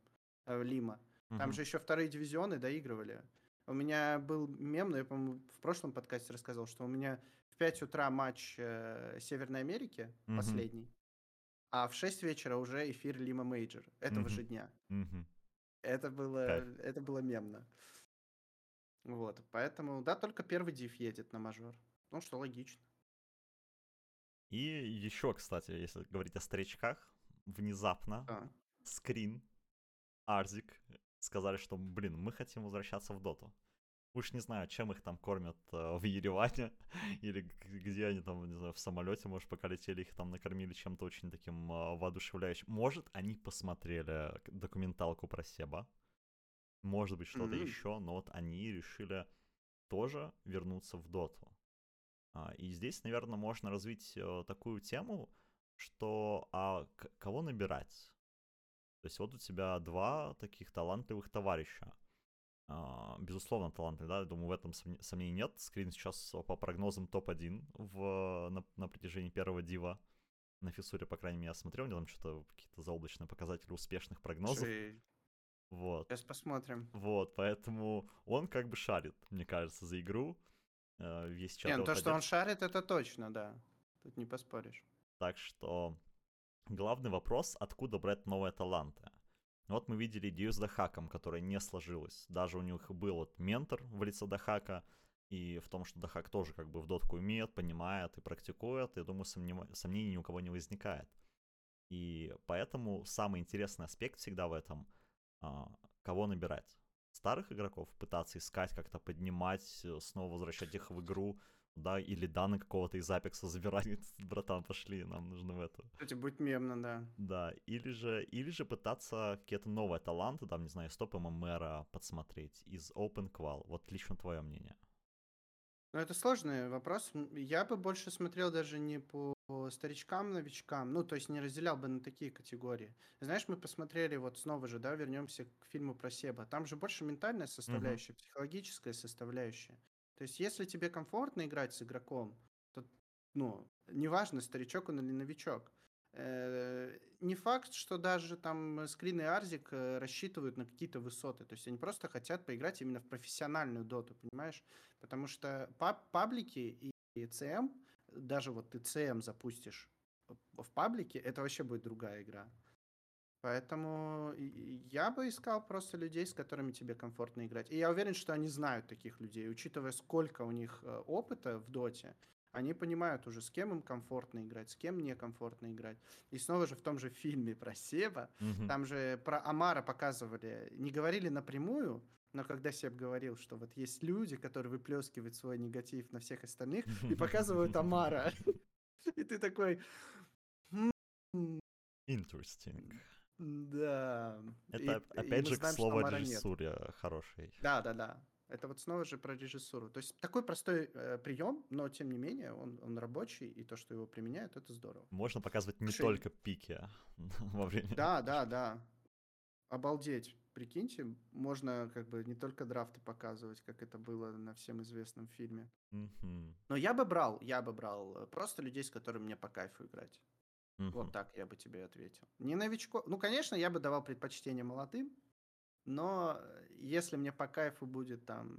Speaker 2: э, Лима. Там угу. же еще вторые дивизионы доигрывали. У меня был мем, но я, по-моему, в прошлом подкасте рассказал, что у меня в 5 утра матч э, Северной Америки, mm-hmm. последний, а в 6 вечера уже эфир Lima Major этого mm-hmm. же дня.
Speaker 1: Mm-hmm.
Speaker 2: Это было, это было мемно. Вот, поэтому, да, только первый див едет на мажор. Ну, что логично.
Speaker 1: И еще, кстати, если говорить о старичках, внезапно
Speaker 2: А.
Speaker 1: скрин, Арзик сказали, что, блин, мы хотим возвращаться в доту. Уж не знаю, чем их там кормят э, в Ереване, или где они там, не знаю, в самолете, может, пока летели, их там накормили чем-то очень таким э, воодушевляющим. Может, они посмотрели документалку про Себа, может быть, что-то mm-hmm. еще, но вот они решили тоже вернуться в доту. А, и здесь, наверное, можно развить э, такую тему, что а кого набирать? То есть вот у тебя два таких талантливых товарища. А, безусловно, талантливый, да, я думаю, в этом сомнений нет. Скрин сейчас по прогнозам топ-1 в, на, на протяжении первого дива. На фиссуре, по крайней мере, я смотрел, у там что-то какие-то заоблачные показатели успешных прогнозов. Ши... Вот.
Speaker 2: Сейчас посмотрим.
Speaker 1: Вот, поэтому он как бы шарит, мне кажется, за игру. Э, весь чат
Speaker 2: Не, ну то, что он шарит, это точно, да. Тут не поспоришь.
Speaker 1: Так что главный вопрос, откуда брать новые таланты. Вот мы видели идею с Дахаком, которая не сложилась. Даже у них был вот ментор в лице Дахака, и в том, что Дахак тоже как бы в дотку умеет, понимает и практикует, я думаю, сомнев... сомнений ни у кого не возникает. И поэтому самый интересный аспект всегда в этом, а, кого набирать. Старых игроков пытаться искать, как-то поднимать, э, снова возвращать их в игру, да, или данные какого-то из Апекса забирать, братан, пошли, нам нужно в это.
Speaker 2: Кстати, будет мемно, да.
Speaker 1: Да, или же, или же пытаться какие-то новые таланты, там, не знаю, стоп ММРа подсмотреть из Open Qual. Вот лично твое мнение.
Speaker 2: Ну, это сложный вопрос. Я бы больше смотрел даже не по старичкам, новичкам, ну, то есть не разделял бы на такие категории. Знаешь, мы посмотрели вот снова же, да, вернемся к фильму про Себа. Там же больше ментальная составляющая, uh-huh. психологическая составляющая. То есть, если тебе комфортно играть с игроком, то, ну, неважно, старичок он или новичок. Э, не факт, что даже там Скрин и Арзик э, рассчитывают на какие-то высоты. То есть они просто хотят поиграть именно в профессиональную доту, понимаешь? Потому что паб паблики и CM, даже вот ты CM запустишь в паблике, это вообще будет другая игра. Поэтому я бы искал просто людей, с которыми тебе комфортно играть. И я уверен, что они знают таких людей, учитывая, сколько у них э, опыта в доте. Они понимают уже, с кем им комфортно играть, с кем некомфортно играть. И снова же в том же фильме про Себа, mm-hmm. там же про Амара показывали, не говорили напрямую, но когда Себ говорил, что вот есть люди, которые выплескивают свой негатив на всех остальных и показывают Амара. И ты такой...
Speaker 1: Interesting.
Speaker 2: Да.
Speaker 1: Это и, опять и же знаем, к слову о режиссуре хорошей.
Speaker 2: Да, да, да. Это вот снова же про режиссуру. То есть такой простой э, прием, но тем не менее он, он рабочий, и то, что его применяют, это здорово.
Speaker 1: Можно показывать не Слушай, только пики во время.
Speaker 2: Да, да, да. Обалдеть. Прикиньте, можно как бы не только драфты показывать, как это было на всем известном фильме.
Speaker 1: Mm-hmm.
Speaker 2: Но я бы брал, я бы брал э, просто людей, с которыми мне по кайфу играть. Угу. Вот так я бы тебе ответил. Не новичку. Ну, конечно, я бы давал предпочтение молодым, но если мне по кайфу будет там...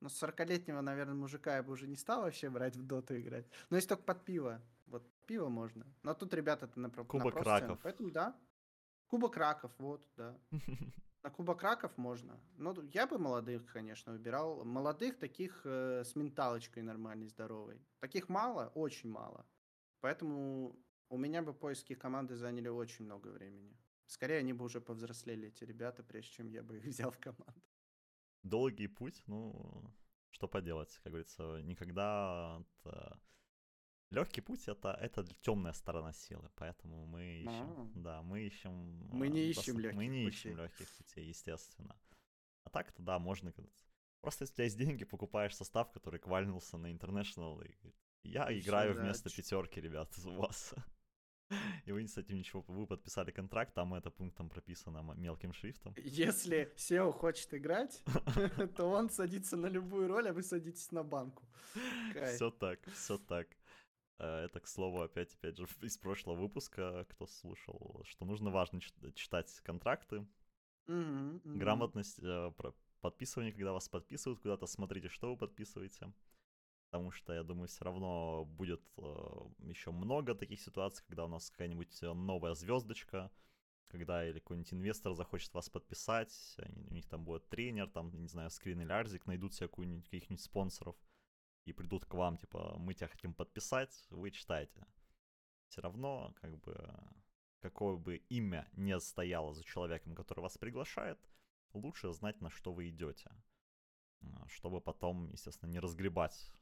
Speaker 2: Ну, 40-летнего, наверное, мужика я бы уже не стал вообще брать в доту играть. Но если только под пиво. Вот пиво можно. Но тут ребята-то на
Speaker 1: Кубок на Раков.
Speaker 2: Поэтому да. Кубок Раков, вот, да. На Кубок Раков можно. Ну, я бы молодых, конечно, выбирал. Молодых таких э, с менталочкой нормальной, здоровой. Таких мало, очень мало. Поэтому у меня бы поиски команды заняли очень много времени. Скорее, они бы уже повзрослели, эти ребята, прежде чем я бы их взял в команду.
Speaker 1: Долгий путь, ну, что поделать, как говорится, никогда... Это... Легкий путь это, это темная сторона силы, поэтому мы ищем, А-а-а. да, мы ищем.
Speaker 2: Мы не э, ищем легких
Speaker 1: Мы не путей. ищем легких путей, естественно. А так-то да, можно. Просто если у тебя есть деньги, покупаешь состав, который квальнулся на International, и я и играю все, вместо да. пятерки, ребят, у вас. И вы с этим ничего, вы подписали контракт, там это пунктом прописано мелким шрифтом.
Speaker 2: Если SEO хочет играть, то он садится на любую роль, а вы садитесь на банку.
Speaker 1: Все так, все так. Э, это, к слову, опять, опять же, из прошлого выпуска, кто слушал, что нужно важно читать контракты, грамотность, э, подписывание, когда вас подписывают куда-то, смотрите, что вы подписываете потому что, я думаю, все равно будет э, еще много таких ситуаций, когда у нас какая-нибудь э, новая звездочка, когда или какой-нибудь инвестор захочет вас подписать, они, у них там будет тренер, там, не знаю, скрин или арзик, найдут себе каких-нибудь спонсоров, и придут к вам, типа, мы тебя хотим подписать, вы читаете. Все равно, как бы, какое бы имя не стояло за человеком, который вас приглашает, лучше знать, на что вы идете. А, чтобы потом, естественно, не разгребать.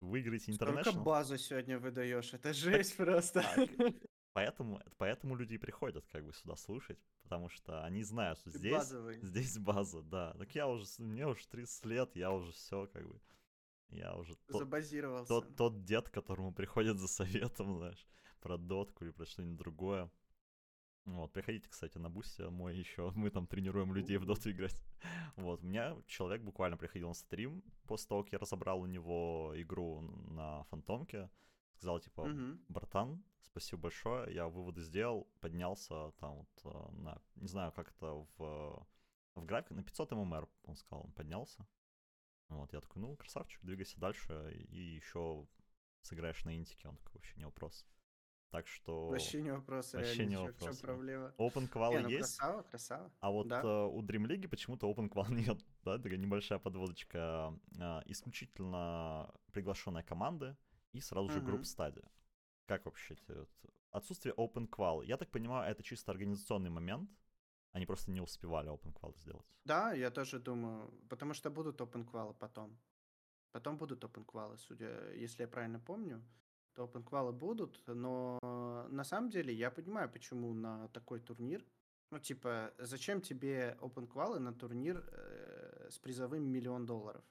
Speaker 1: Выиграете интернет.
Speaker 2: Сколько базу сегодня выдаешь? Это жесть так, просто. Так,
Speaker 1: поэтому, поэтому люди приходят как бы сюда слушать, потому что они знают, что здесь, здесь база, да. Так я уже, мне уже 30 лет, я уже все как бы, я уже
Speaker 2: Забазировался.
Speaker 1: Тот, тот, тот дед, которому приходят за советом, знаешь, про дотку или про что-нибудь другое. Вот, приходите, кстати, на бусте мой еще, мы там тренируем людей в доту играть. Вот, у меня человек буквально приходил на стрим после того, как я разобрал у него игру на фантомке, сказал, типа, угу. братан, спасибо большое, я выводы сделал, поднялся там вот э, на, не знаю, как это в, в график, на 500 ММР, он сказал, он поднялся. Вот, я такой, ну, красавчик, двигайся дальше, и еще сыграешь на интике, он такой, вообще не вопрос. Так что...
Speaker 2: Вообще не вопрос,
Speaker 1: Вообще
Speaker 2: реально,
Speaker 1: не вопрос.
Speaker 2: В чем проблема?
Speaker 1: Open Qual
Speaker 2: ну,
Speaker 1: есть.
Speaker 2: Красава, красава.
Speaker 1: А вот
Speaker 2: да.
Speaker 1: э, у Dream League почему-то Open Qual нет. Да, такая небольшая подводочка. Э, исключительно приглашенные команды и сразу же групп стадия. Как вообще отсутствие Open Qual? Я так понимаю, это чисто организационный момент. Они просто не успевали Open Qual сделать.
Speaker 2: Да, я тоже думаю, потому что будут Open Qual потом. Потом будут Open Qual, судя, если я правильно помню то OpenQual будут, но на самом деле я понимаю, почему на такой турнир, ну, типа, зачем тебе OpenQual на турнир э, с призовым миллион долларов?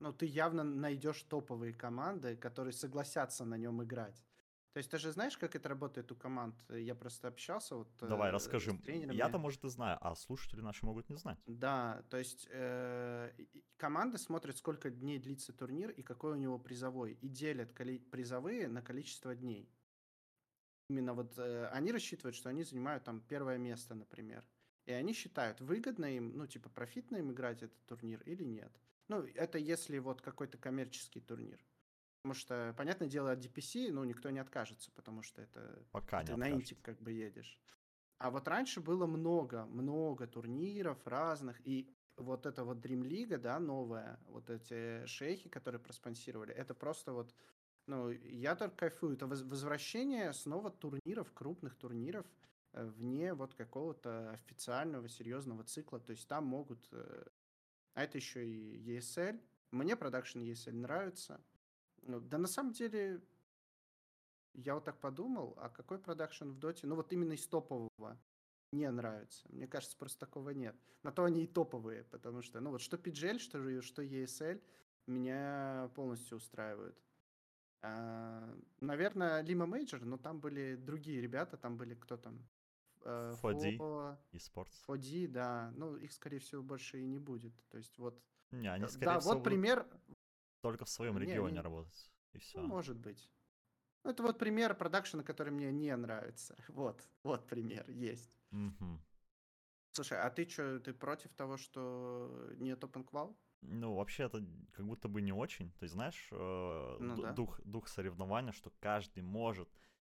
Speaker 2: Ну, ты явно найдешь топовые команды, которые согласятся на нем играть. То есть ты же знаешь, как это работает у команд? Я просто общался вот
Speaker 1: Давай, э, расскажи. Я-то, может, и знаю, а слушатели наши могут не знать.
Speaker 2: Да, то есть э, команда смотрит, сколько дней длится турнир и какой у него призовой, и делят коли- призовые на количество дней. Именно вот э, они рассчитывают, что они занимают там первое место, например. И они считают, выгодно им, ну, типа, профитно им играть этот турнир или нет. Ну, это если вот какой-то коммерческий турнир. Потому что, понятное дело, от DPC, ну, никто не откажется, потому что это...
Speaker 1: Пока
Speaker 2: ты
Speaker 1: не
Speaker 2: на интик как бы едешь. А вот раньше было много, много турниров разных, и вот эта вот Dream League, да, новая, вот эти шейхи, которые проспонсировали, это просто вот, ну, я только кайфую. Это возвращение снова турниров, крупных турниров, э, вне вот какого-то официального, серьезного цикла. То есть там могут... Э, а это еще и ESL. Мне продакшн ESL нравится. Ну, да на самом деле, я вот так подумал, а какой продакшн в Доте? Ну вот именно из топового не нравится. Мне кажется, просто такого нет. На то они и топовые, потому что, ну вот что PGL, что, что ESL, меня полностью устраивают. А, наверное, Lima Major, но там были другие ребята, там были кто там?
Speaker 1: 4D и Sports.
Speaker 2: 4D, да. Ну, их, скорее всего, больше и не будет. То есть вот...
Speaker 1: Не, они, скорее
Speaker 2: да,
Speaker 1: всего,
Speaker 2: вот пример,
Speaker 1: только в своем
Speaker 2: Не,
Speaker 1: регионе
Speaker 2: не-
Speaker 1: работать. И все.
Speaker 2: Ну, может быть. Ну, это вот пример продакшена, который мне не нравится. Вот, вот пример, есть. Слушай, а ты что, ты против того, что нет open qual?
Speaker 1: Ну, вообще это как будто бы не очень. То есть, знаешь, э,
Speaker 2: Ну да.
Speaker 1: дух, дух соревнования, что каждый может,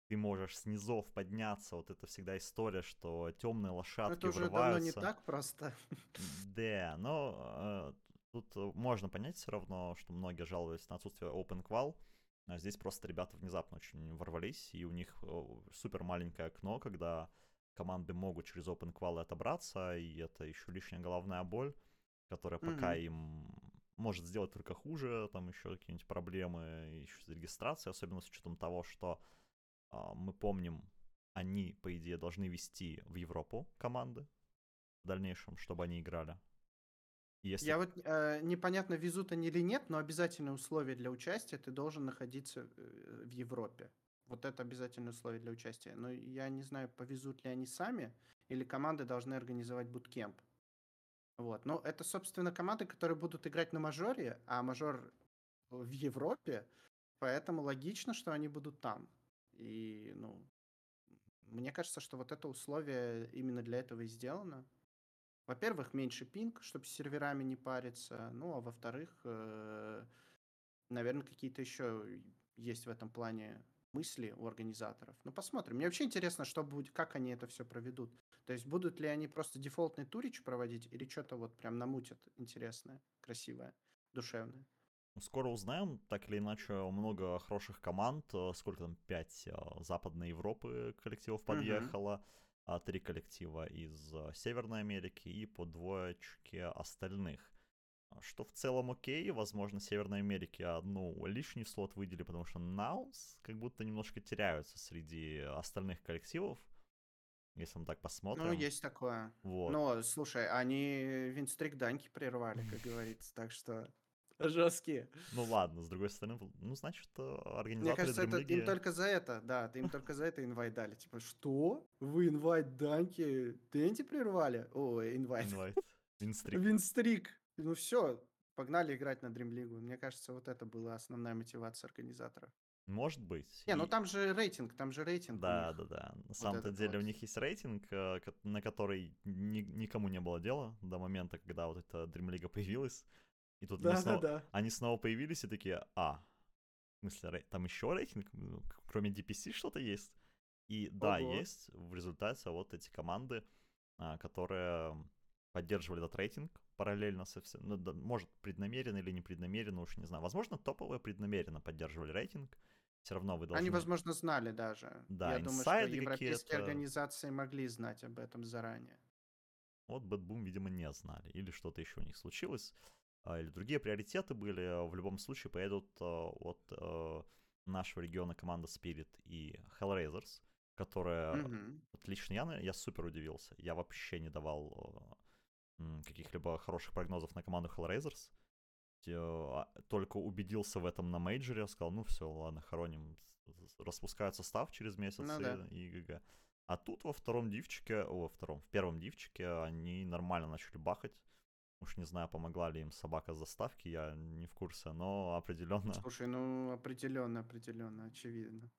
Speaker 1: ты можешь с низов подняться. Вот это всегда история, что темные
Speaker 2: Ну,
Speaker 1: лошадки
Speaker 2: это уже давно не
Speaker 1: врываются.
Speaker 2: так просто.
Speaker 1: Да, но э, тут э, можно понять все равно, что многие жаловались на отсутствие open qual. А здесь просто ребята внезапно очень ворвались, и у них супер маленькое окно, когда команды могут через open qual отобраться, и это еще лишняя головная боль, которая пока
Speaker 2: Мгм.
Speaker 1: им может сделать только хуже, там еще какие-нибудь проблемы еще с регистрацией, особенно с учетом того, что а, мы помним, они, по идее, должны вести в Европу команды в дальнейшем, чтобы они играли. Если...
Speaker 2: Я вот э, непонятно, везут они или нет, но обязательное условие для участия ты должен находиться э, в Европе. Вот это обязательное условие для участия. Но я не знаю, повезут ли они сами, или команды должны организовать буткемп. Вот. Но это, собственно, команды, которые будут играть на мажоре, а мажор в Европе, поэтому логично, что они будут там. И, ну, мне кажется, что вот это условие именно для этого и сделано. Во-первых, меньше пинг, чтобы с серверами не париться. Ну, а во-вторых, наверное, какие-то еще есть в этом плане мысли у организаторов. Ну, посмотрим. Мне вообще интересно, что будет, как они это все проведут. То есть будут ли они просто дефолтный турич проводить или что-то вот прям намутят интересное, красивое, душевное.
Speaker 1: Скоро узнаем, так или иначе, много хороших команд. Э, сколько там? Пять э, Западной Европы коллективов подъехало, три коллектива из э, Северной Америки и по двоечке остальных. Что в целом окей, возможно, Северной Америке одну лишний слот выдели, потому что Наус как будто немножко теряются среди остальных коллективов, если мы так посмотрим.
Speaker 2: Ну, есть такое.
Speaker 1: Вот.
Speaker 2: Но, слушай, они винстрик Даньки прервали, как говорится, так что жесткие.
Speaker 1: Ну ладно, с другой стороны, ну значит, э, организаторы
Speaker 2: Мне кажется, это им только за это, да, им только за это инвайт дали. Типа, что? Вы инвайт Даньки Тенти прервали? Ой, инвайт.
Speaker 1: Инвайт. Винстрик.
Speaker 2: Винстрик. Ну все, погнали играть на Дримлигу. Мне кажется, вот это была основная мотивация организатора.
Speaker 1: Может быть.
Speaker 2: Не, ну
Speaker 1: И-
Speaker 2: там же рейтинг, там же рейтинг. у
Speaker 1: Да, да, да. На самом-то деле у
Speaker 2: вот.
Speaker 1: них есть рейтинг, э, на который ни- никому не было дела до момента, когда вот эта Дримлига появилась. И тут они,
Speaker 2: Да, да,
Speaker 1: снова,
Speaker 2: да.
Speaker 1: они снова появились и такие, а, в смысле, там еще рейтинг, Ну, кроме DPC что-то есть? И да,
Speaker 2: Ого.
Speaker 1: есть в результате вот эти команды, а, которые поддерживали этот рейтинг параллельно со всем, ну, да, может, преднамеренно или непреднамеренно, уж не знаю. Возможно, топовые преднамеренно поддерживали рейтинг. Все равно вы должны...
Speaker 2: Они, возможно, знали даже.
Speaker 1: Да,
Speaker 2: Я думаю, что европейские
Speaker 1: какие-то.
Speaker 2: организации могли знать об этом заранее.
Speaker 1: Вот Boom, видимо, не знали. Или что-то еще у них случилось. А, Или другие приоритеты были. В любом случае поедут а, от а, нашего региона команда Spirit и Hellraisers, которая...
Speaker 2: Мгм.
Speaker 1: Вот лично я, я супер удивился. Я вообще не давал а, каких-либо хороших прогнозов на команду Hellraisers. А, Только убедился в этом на мейджоре, сказал, ну все, ладно, хороним. Распускают состав через месяц
Speaker 2: Ну
Speaker 1: и,
Speaker 2: да.
Speaker 1: и ГГ. А тут во втором дивчике, о, во втором, в первом дивчике они нормально начали бахать. Уж не знаю, помогла ли им собака с заставки, я не в курсе, но определенно
Speaker 2: Слушай, ну определенно, определенно, очевидно.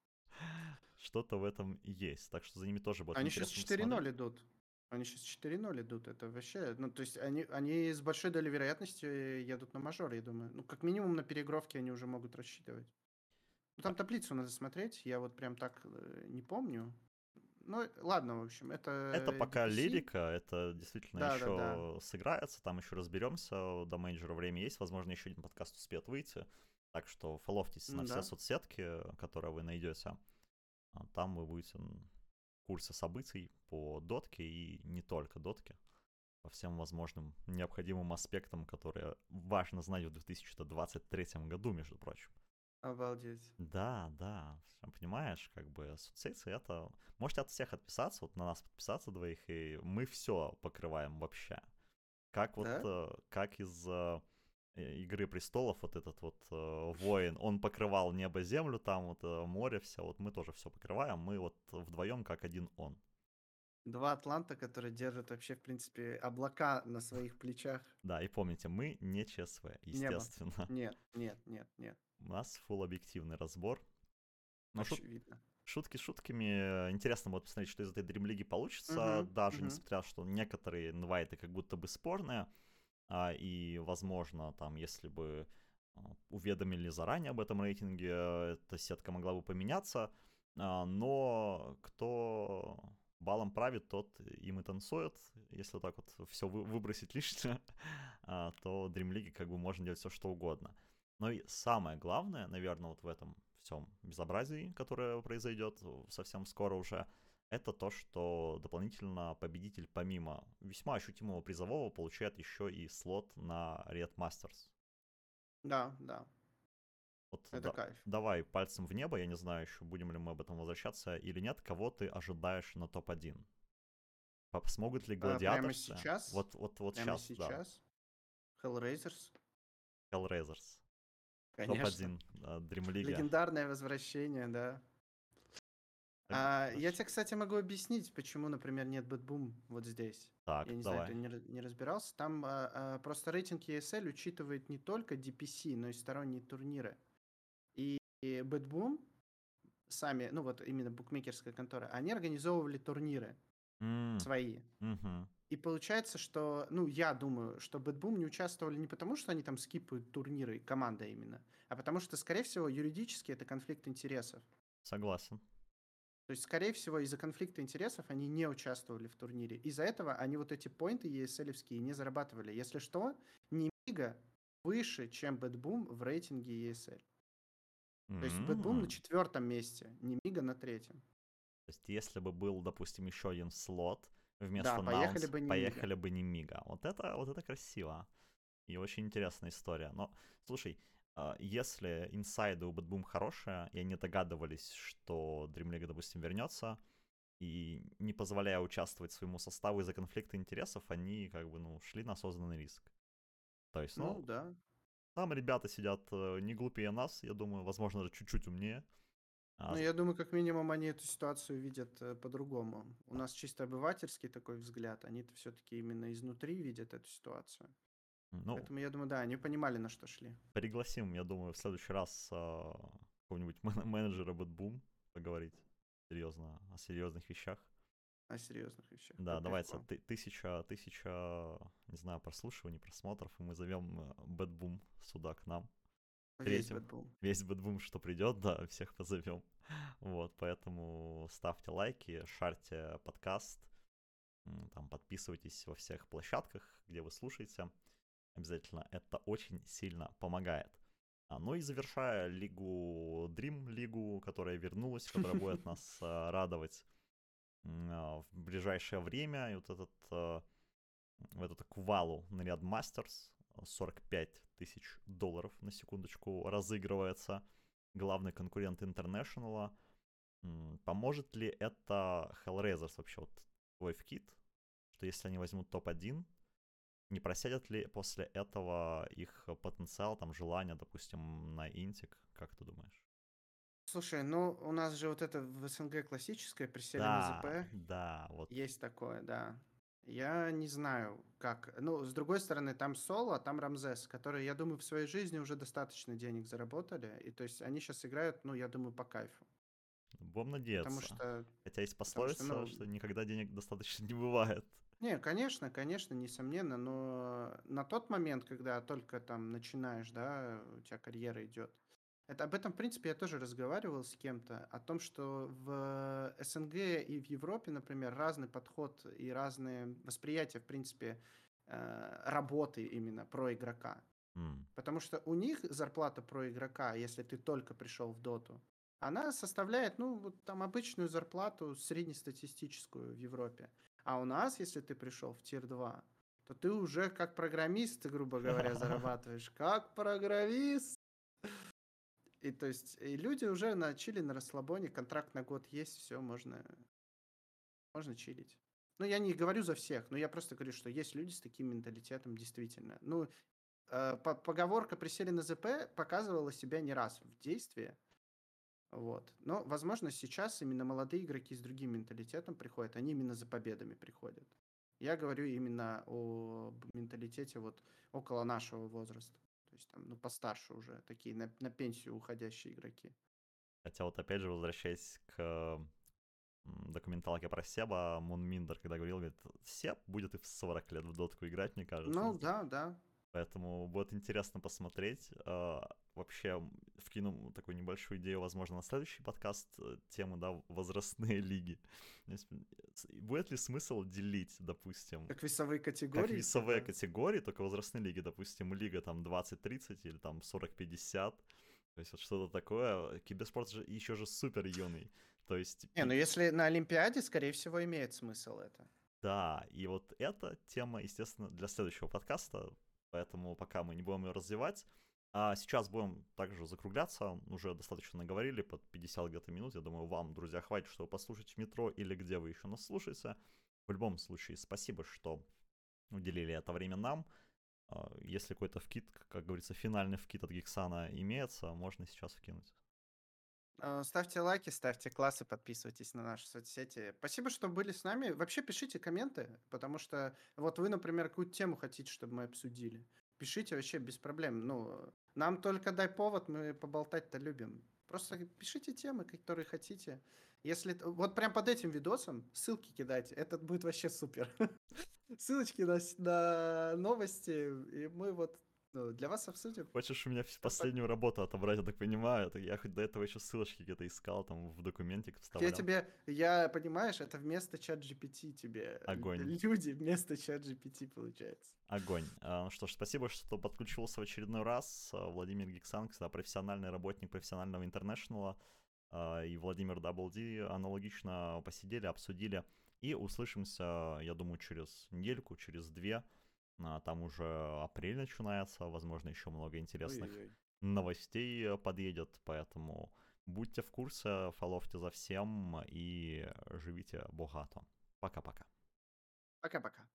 Speaker 1: что-то в этом есть. Так что за ними тоже будет
Speaker 2: Они сейчас
Speaker 1: интересно
Speaker 2: 4-0
Speaker 1: посмотреть.
Speaker 2: идут. Они сейчас 4-0 идут. Это вообще... Ну, то есть они, они с большой долей вероятности едут на мажор, я думаю. Ну, как минимум на переигровке они уже могут рассчитывать. Ну, там таблицу надо смотреть. Я вот прям так э, не помню. Ну, ладно, в общем, это...
Speaker 1: Это пока
Speaker 2: DPC.
Speaker 1: лирика, это действительно
Speaker 2: Да, да,
Speaker 1: еще
Speaker 2: да.
Speaker 1: сыграется, там еще разберемся, до мейджора время есть, возможно, еще один подкаст успеет выйти. Так что фоловьтесь на
Speaker 2: М,
Speaker 1: все
Speaker 2: да.
Speaker 1: соцсетки, которые вы найдете. А Там вы будете в курсе событий по дотке и не только дотке, по всем возможным необходимым аспектам, которые важно знать в 2023 году, между прочим.
Speaker 2: Обалдеть.
Speaker 1: Да, да, понимаешь, как бы соцсети это... Можете от всех отписаться, вот на нас подписаться двоих, и мы все покрываем вообще. Как вот,
Speaker 2: Да?
Speaker 1: э, как из э, э, Игры Престолов вот этот вот э, воин, он покрывал небо-землю, там вот э, море, все, вот мы тоже все покрываем, мы вот вдвоем как один он.
Speaker 2: Два атланта, которые держат вообще, в принципе, облака на своих плечах.
Speaker 1: Да, и помните, мы не ЧСВ, естественно.
Speaker 2: Нет, нет, нет, нет.
Speaker 1: У нас full объективный разбор. Но шут-
Speaker 2: Очевидно.
Speaker 1: Шутки шутками. Интересно будет посмотреть, что из этой дримлиги получится.
Speaker 2: Мгм,
Speaker 1: даже
Speaker 2: мгм.
Speaker 1: несмотря, что некоторые инвайты как будто бы спорные. а, и, возможно, там, если бы а, уведомили заранее об этом рейтинге, эта сетка могла бы поменяться. А, но кто балом правит, тот им и танцует. Если так вот все выбросить лишнее, а, то дримлиги как бы можно делать все что угодно. Но и самое главное, наверное, вот в этом всем безобразии, которое произойдет совсем скоро уже, это то, что дополнительно победитель помимо весьма ощутимого призового получает еще и слот на Red Masters.
Speaker 2: Да, да,
Speaker 1: Вот
Speaker 2: это
Speaker 1: да-
Speaker 2: кайф.
Speaker 1: давай пальцем в небо, я не знаю еще, будем ли мы об этом возвращаться или нет, кого ты ожидаешь на топ-1? Пап, Смогут ли
Speaker 2: А, прямо
Speaker 1: гладиаторцы?
Speaker 2: сейчас?
Speaker 1: Вот, вот, вот
Speaker 2: Прямо
Speaker 1: сейчас, да.
Speaker 2: сейчас. Hellraisers,
Speaker 1: Hellraisers.
Speaker 2: Конечно.
Speaker 1: Топ-1, да, DreamLeague.
Speaker 2: Легендарное возвращение, да. А, я тебе, кстати, могу объяснить, почему, например, нет BetBoom вот здесь.
Speaker 1: Так,
Speaker 2: Я не
Speaker 1: давай.
Speaker 2: знаю, ты не, не разбирался. Там а, а, просто рейтинг ESL учитывает не только DPC, но и сторонние турниры. И, Bet сами, ну вот именно букмекерская контора, они организовывали турниры
Speaker 1: М,
Speaker 2: свои.
Speaker 1: мгм.
Speaker 2: И получается, что, ну, я думаю, что BetBoom не участвовали не потому, что они там скипают турниры, команда именно, а потому что, скорее всего, юридически это конфликт интересов.
Speaker 1: Согласен.
Speaker 2: То есть, скорее всего, из-за конфликта интересов они не участвовали в турнире. Из-за этого они вот эти поинты ESL-евские не зарабатывали. Если что, Nemiga, выше, чем Boom в рейтинге ESL. То есть Boom на четвертом месте, Nemiga на третьем.
Speaker 1: То есть если бы был, допустим, еще один слот, вместо да, поехали, бы, поехали Nemiga. бы Nemiga. Вот это, вот это красиво. И очень интересная история. Но, слушай, а, если инсайды у BetBoom хорошие, и они догадывались, что League, допустим, вернется, и не позволяя участвовать своему составу из-за конфликта интересов, они как бы, ну, шли на осознанный риск. То есть, ну,
Speaker 2: ну да.
Speaker 1: Там ребята сидят э, не глупее нас, я думаю, возможно, даже чуть-чуть умнее.
Speaker 2: А... Ну, я думаю, как минимум они эту ситуацию видят э, по-другому. У нас чисто обывательский такой взгляд, они-то все-таки именно изнутри видят эту ситуацию. Ну, Поэтому я думаю, да, они понимали, на что шли.
Speaker 1: Пригласим, я думаю, в следующий раз э, какого-нибудь менеджера BetBoom поговорить серьезно о серьезных вещах.
Speaker 2: О серьезных вещах.
Speaker 1: Да, давайте ты, тысяча, тысяча, не знаю, прослушиваний, просмотров, и мы зовем BetBoom сюда к нам.
Speaker 2: Весь BetBoom.
Speaker 1: Весь BetBoom, что придет, да, всех позовем. Вот, поэтому ставьте лайки, шарьте подкаст, там подписывайтесь во всех площадках, где вы слушаете. Обязательно это очень сильно помогает. А, ну и завершая лигу Dream лигу, которая вернулась, которая будет нас а, радовать а, в ближайшее время. И вот этот в эту квалу наряд Мастерс 45 тысяч долларов на секундочку разыгрывается. Главный конкурент Интернешнала. Поможет ли это Hellraisers вообще вот твой вкид? Что если они возьмут топ-1, не просядет ли после этого их потенциал, там, желание, допустим, на интик? Как ты думаешь?
Speaker 2: Слушай, ну у нас же вот это в СНГ классическое присели
Speaker 1: да,
Speaker 2: на ЗП.
Speaker 1: Да, вот.
Speaker 2: Есть такое, да. Я не знаю, как. Ну, с другой стороны, там Соло, а там Рамзес, которые, я думаю, в своей жизни уже достаточно денег заработали. И то есть они сейчас играют, ну, я думаю, по кайфу.
Speaker 1: Будем надеяться. Потому что... Хотя есть пословица, что, ну... что никогда денег достаточно не бывает.
Speaker 2: Не, конечно, конечно, несомненно, но на тот момент, когда только там начинаешь, да, у тебя карьера идет, это об этом, в принципе, я тоже разговаривал с кем-то, о том, что в СНГ и в Европе, например, разный подход и разные восприятия, в принципе, э, работы именно про игрока. Mm. Потому что у них зарплата про игрока, если ты только пришел в доту, она составляет, ну, вот там обычную зарплату среднестатистическую в Европе. А у нас, если ты пришел в тир 2, то ты уже как программист, грубо говоря, зарабатываешь. Как программист! И то есть и люди уже начали на расслабоне, контракт на год есть, все, можно, можно чилить. Ну, я не говорю за всех, но я просто говорю, что есть люди с таким менталитетом, действительно. Ну, э, поговорка «присели на ЗП» показывала себя не раз в действии. Вот. Но, возможно, сейчас именно молодые игроки с другим менталитетом приходят, они именно за победами приходят. Я говорю именно о менталитете вот около нашего возраста. То есть там, ну, постарше уже, такие на, на пенсию уходящие игроки.
Speaker 1: Хотя вот опять же, возвращаясь к документалке про Себа, Мунминдер, когда говорил, говорит, Себ будет и в 40 лет в дотку играть, мне кажется.
Speaker 2: Ну, да, да.
Speaker 1: Поэтому будет интересно посмотреть. А, вообще вкину такую небольшую идею, возможно, на следующий подкаст, э, тему, да, возрастные лиги. Будет ли смысл делить, допустим...
Speaker 2: Как весовые категории?
Speaker 1: Как весовые да. категории, только возрастные лиги, допустим, лига там 20-30 или там 40-50. То есть вот что-то такое. Киберспорт же еще же супер юный. То есть...
Speaker 2: Не, ну если на Олимпиаде, скорее всего, имеет смысл это.
Speaker 1: Да, и вот эта тема, естественно, для следующего подкаста, поэтому пока мы не будем ее развивать. А сейчас будем также закругляться, уже достаточно наговорили, под 50 где-то минут. Я думаю, вам, друзья, хватит, чтобы послушать в метро или где вы еще нас слушаете. В любом случае, спасибо, что уделили это время нам. А, если какой-то вкид, как говорится, финальный вкид от Гексана имеется, можно сейчас вкинуть.
Speaker 2: А, ставьте лайки, ставьте классы, подписывайтесь на наши соцсети. Спасибо, что были с нами. Вообще пишите комменты, потому что вот вы, например, какую-то тему хотите, чтобы мы обсудили. Пишите вообще без проблем. Ну, нам только дай повод, мы поболтать-то любим. Просто пишите темы, которые хотите. Если вот прям под этим видосом ссылки кидайте, это будет вообще супер. Ссылочки на, на новости, и мы вот для вас обсудим.
Speaker 1: Хочешь у меня последнюю работу отобрать, я так понимаю? Я хоть до этого еще ссылочки где-то искал, там в документик вставлял.
Speaker 2: Я тебе, я, понимаешь, это вместо чат GPT тебе.
Speaker 1: Огонь.
Speaker 2: Люди вместо чат GPT получается.
Speaker 1: Огонь. Ну что ж, спасибо, что подключился в очередной раз. А, Владимир Гиксан, всегда профессиональный работник профессионального интернешнала. А, и Владимир Даблди аналогично посидели, обсудили. И услышимся, я думаю, через недельку, через две а, там уже апрель начинается, возможно, еще много интересных Ой-ой-ой. новостей э, подъедет, поэтому будьте в курсе, фоловьте за всем и живите богато. Пока-пока.
Speaker 2: Пока-пока.